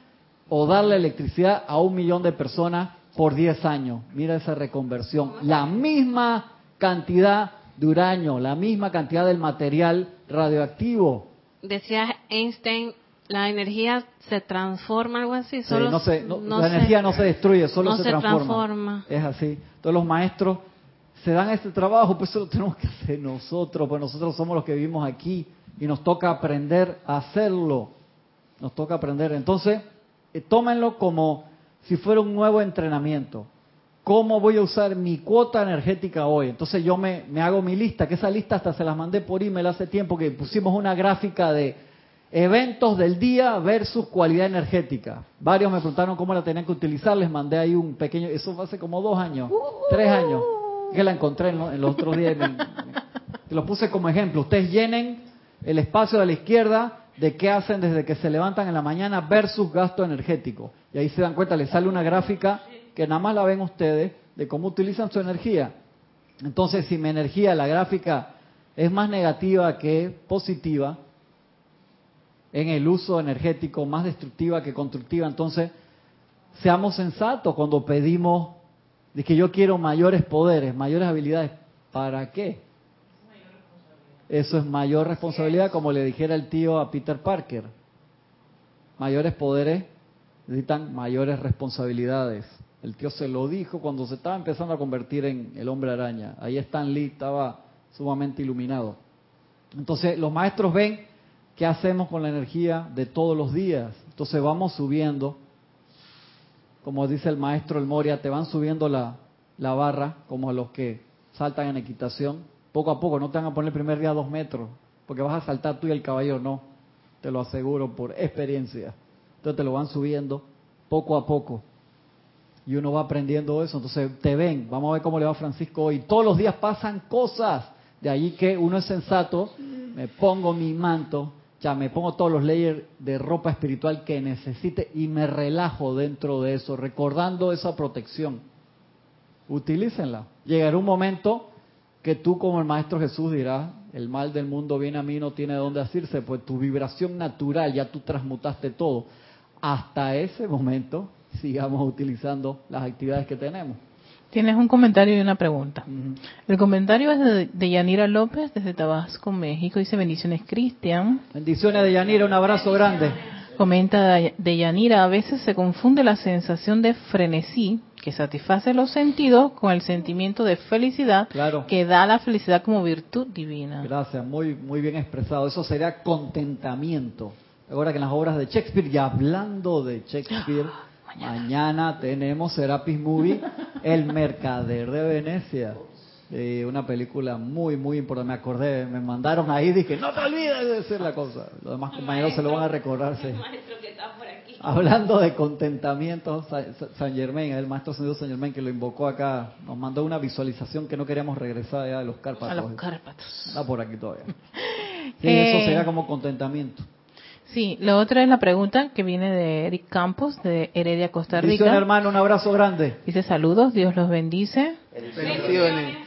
[SPEAKER 1] o darle electricidad a un millón de personas por 10 años. Mira esa reconversión. La misma cantidad de uranio, la misma cantidad del material radioactivo.
[SPEAKER 3] Decía Einstein la energía se transforma, algo así.
[SPEAKER 1] Sí,
[SPEAKER 3] Solo
[SPEAKER 1] no se- no-
[SPEAKER 3] no
[SPEAKER 1] la
[SPEAKER 3] se-
[SPEAKER 1] energía no se destruye, solo se,
[SPEAKER 3] se
[SPEAKER 1] transforma.
[SPEAKER 3] transforma.
[SPEAKER 1] Es así. Entonces los maestros se dan este trabajo, pues eso lo tenemos que hacer nosotros, pues nosotros somos los que vivimos aquí y nos toca aprender a hacerlo. Nos toca aprender. Entonces, eh, tómenlo como si fuera un nuevo entrenamiento. ¿Cómo voy a usar mi cuota energética hoy? Entonces yo me, me hago mi lista, que esa lista hasta se las mandé por email hace tiempo, que pusimos una gráfica de eventos del día versus cualidad energética. Varios me preguntaron cómo la tenían que utilizar, les mandé ahí un pequeño, eso fue hace como dos años, tres años, que la encontré en, lo- en los otros días. y me- me- lo puse como ejemplo. Ustedes llenen el espacio de la izquierda de qué hacen desde que se levantan en la mañana versus gasto energético. Y ahí se dan cuenta, les sale una gráfica que nada más la ven ustedes de cómo utilizan su energía. Entonces, si mi energía, la gráfica, es más negativa que positiva, en el uso energético, más destructiva que constructiva, entonces seamos sensatos cuando pedimos de que yo quiero mayores poderes, mayores habilidades. ¿Para qué? Eso es mayor responsabilidad, como le dijera el tío a Peter Parker. Mayores poderes necesitan mayores responsabilidades. El tío se lo dijo cuando se estaba empezando a convertir en el hombre araña. Ahí Stan Lee estaba sumamente iluminado. Entonces los maestros ven qué hacemos con la energía de todos los días. Entonces vamos subiendo, como dice el maestro El Moria, te van subiendo la, la barra, como los que saltan en equitación. Poco a poco, no te van a poner el primer día dos metros, porque vas a saltar tú y el caballo no. Te lo aseguro por experiencia. Entonces te lo van subiendo poco a poco. Y uno va aprendiendo eso. Entonces te ven, vamos a ver cómo le va Francisco hoy. Todos los días pasan cosas. De allí que uno es sensato, me pongo mi manto, ya me pongo todos los layers de ropa espiritual que necesite y me relajo dentro de eso, recordando esa protección. Utilícenla. Llegará un momento que tú como el Maestro Jesús dirás, el mal del mundo viene a mí, no tiene dónde asirse, pues tu vibración natural, ya tú transmutaste todo. Hasta ese momento sigamos utilizando las actividades que tenemos.
[SPEAKER 5] Tienes un comentario y una pregunta.
[SPEAKER 1] Ujú.
[SPEAKER 5] El comentario es de, de Yanira López desde Tabasco, México. Dice bendiciones Cristian.
[SPEAKER 1] Bendiciones de Yanira, un abrazo grande.
[SPEAKER 5] Comenta de Yanira, a veces se confunde la sensación de frenesí que satisface los sentidos con el sentimiento de felicidad
[SPEAKER 1] Claro.
[SPEAKER 5] que da la felicidad como virtud divina.
[SPEAKER 1] Gracias, muy, muy bien expresado. Eso sería contentamiento. Ahora que en las obras de Shakespeare, y hablando de Shakespeare, mañana tenemos Serapis Movie, El Mercader de Venecia. Eh, una película muy, muy importante. Me acordé, me mandaron ahí, dije, no te olvides de decir la cosa. Los demás compañeros se lo van a recordar. sí.
[SPEAKER 3] maestro que está por aquí.
[SPEAKER 1] Hablando de contentamiento, Sa- Sa- San Germain, el maestro Ascendido San Germain que lo invocó acá, nos mandó una visualización que no queríamos regresar allá de los Cárpatos.
[SPEAKER 5] A los Cárpatos.
[SPEAKER 1] Está por aquí todavía. Sí,
[SPEAKER 5] Eh,
[SPEAKER 1] eso sería como contentamiento.
[SPEAKER 5] Sí, lo otro es la pregunta que viene de Eric Campos, de Heredia, Costa Rica.
[SPEAKER 1] hermano, un abrazo grande.
[SPEAKER 5] Dice saludos, Dios los bendice.
[SPEAKER 4] Bendiciones.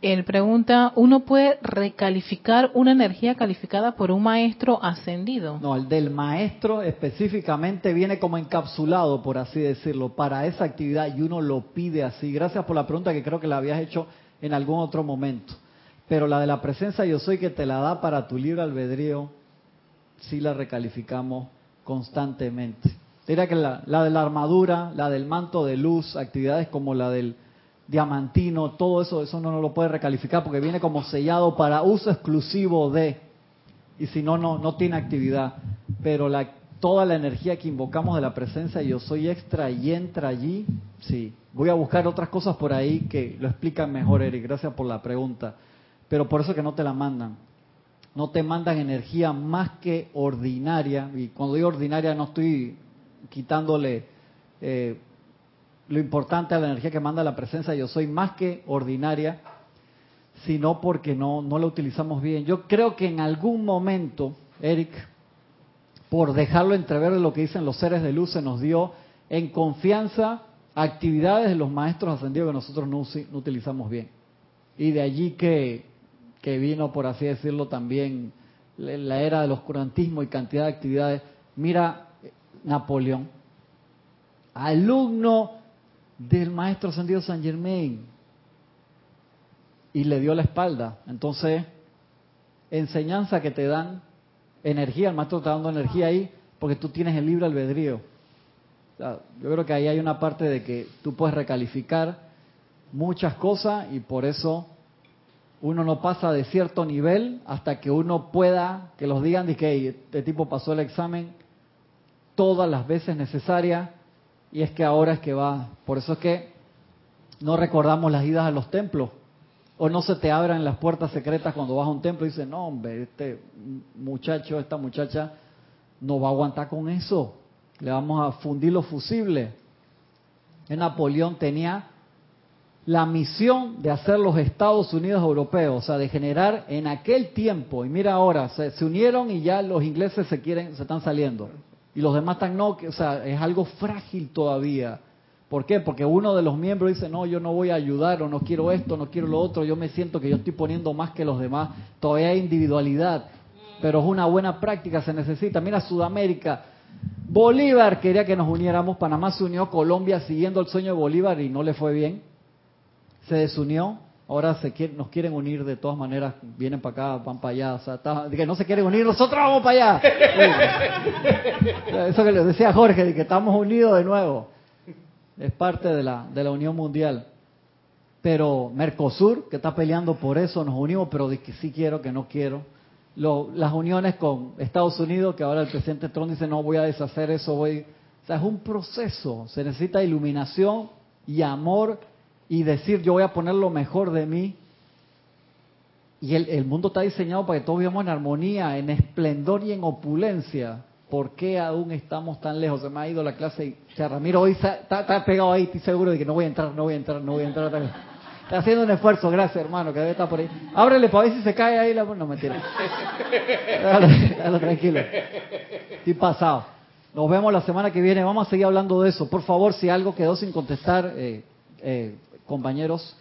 [SPEAKER 5] Él pregunta, ¿uno puede recalificar una energía calificada por un maestro ascendido?
[SPEAKER 1] No, el del maestro específicamente viene como encapsulado, por así decirlo, para esa actividad y uno lo pide así. Gracias por la pregunta que creo que la habías hecho en algún otro momento. Pero la de la presencia yo soy que te la da para tu libre albedrío, sí la recalificamos constantemente. Diría que la, la de la armadura, la del manto de luz, actividades como la del diamantino, todo eso, eso no, no lo puede recalificar porque viene como sellado para uso exclusivo de, y si no, no, no tiene actividad. Pero la, toda la energía que invocamos de la presencia yo soy extra y entra allí, sí. Voy a buscar otras cosas por ahí que lo explican mejor, Eric, gracias por la pregunta. Pero por eso que no te la mandan no te mandan energía más que ordinaria, y cuando digo ordinaria no estoy quitándole eh, lo importante a la energía que manda la presencia, yo soy más que ordinaria, sino porque no, no la utilizamos bien. Yo creo que en algún momento, Eric, por dejarlo entrever de lo que dicen los seres de luz, se nos dio en confianza actividades de los maestros ascendidos que nosotros no, no utilizamos bien. Y de allí que, que vino, por así decirlo, también la era del oscurantismo y cantidad de actividades. Mira, eh, Napoleón, alumno del maestro ascendido San Germain, y le dio la espalda. Entonces, enseñanza que te dan energía, el maestro está dando energía ahí, porque tú tienes el libre albedrío. Yo creo que ahí hay una parte de que tú puedes recalificar muchas cosas y por eso uno no pasa de cierto nivel hasta que uno pueda, que los digan de que este tipo pasó el examen todas las veces necesarias y es que ahora es que va. Por eso es que no recordamos las idas a los templos o no se te abran las puertas secretas cuando vas a un templo y dices, no hombre, este muchacho, esta muchacha no va a aguantar con eso. Le vamos a fundir los fusibles. Napoleón tenía la misión de hacer los Estados Unidos europeos, o sea, de generar en aquel tiempo, y mira ahora, se, unieron y ya los ingleses se quieren, se están saliendo, y los demás están no, o sea, es algo frágil todavía. ¿Por qué? Porque uno de los miembros dice, no, yo no voy a ayudar, o no quiero esto, no quiero lo otro, yo me siento que yo estoy poniendo más que los demás, todavía hay individualidad, pero es una buena práctica, se necesita. Mira Sudamérica, Bolívar quería que nos uniéramos, Panamá se unió, Colombia siguiendo el sueño de Bolívar y no le fue bien, se desunió, ahora se nos quieren unir de todas maneras, vienen para acá, van para allá, o sea, está, que no se quieren unir, nosotros vamos para allá. Eso que les decía Jorge, de que estamos unidos de nuevo, es parte de la, de la unión mundial. Pero Mercosur, que está peleando por eso, nos unimos, pero de que sí quiero, que no quiero. Lo, las uniones con Estados Unidos, que ahora el presidente Trump dice, no voy a deshacer eso, voy... O sea, es un proceso, se necesita iluminación y amor y decir yo voy a poner lo mejor de mí. Y el, el, mundo está diseñado para que todos vivamos en armonía, en esplendor y en opulencia. ¿Por qué aún estamos tan lejos? Se me ha ido la clase y Ramiro hoy está, pegado ahí, estoy seguro de que no voy a entrar, no voy a entrar, no voy a entrar. Está haciendo un esfuerzo, gracias hermano, que debe estar por ahí. Ábrele para ver si se cae ahí la... No, mentira. Déjalo, déjalo tranquilo. Estoy pasado. Nos vemos la semana que viene. Vamos a seguir hablando de eso. Por favor, si algo quedó sin contestar, eh, eh, compañeros,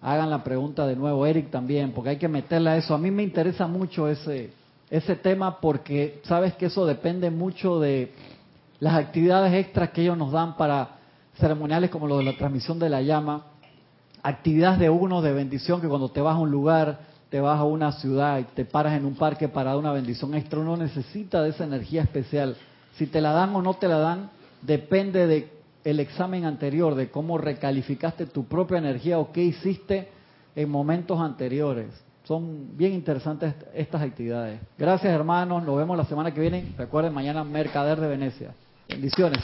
[SPEAKER 1] hagan la pregunta de nuevo, Eric también, porque hay que meterla a eso. A mí me interesa mucho ese, ese tema porque sabes que eso depende mucho de las actividades extras que ellos nos dan para ceremoniales como lo de la transmisión de la llama, actividades de uno de bendición que cuando te vas a un lugar, te vas a una ciudad y te paras en un parque para dar una bendición extra, uno necesita de esa energía especial. Si te la dan o no te la dan, depende de el examen anterior de cómo recalificaste tu propia energía o qué hiciste en momentos anteriores. Son bien interesantes estas actividades. Gracias hermanos, nos vemos la semana que viene. Recuerden, mañana Mercader de Venecia. Bendiciones.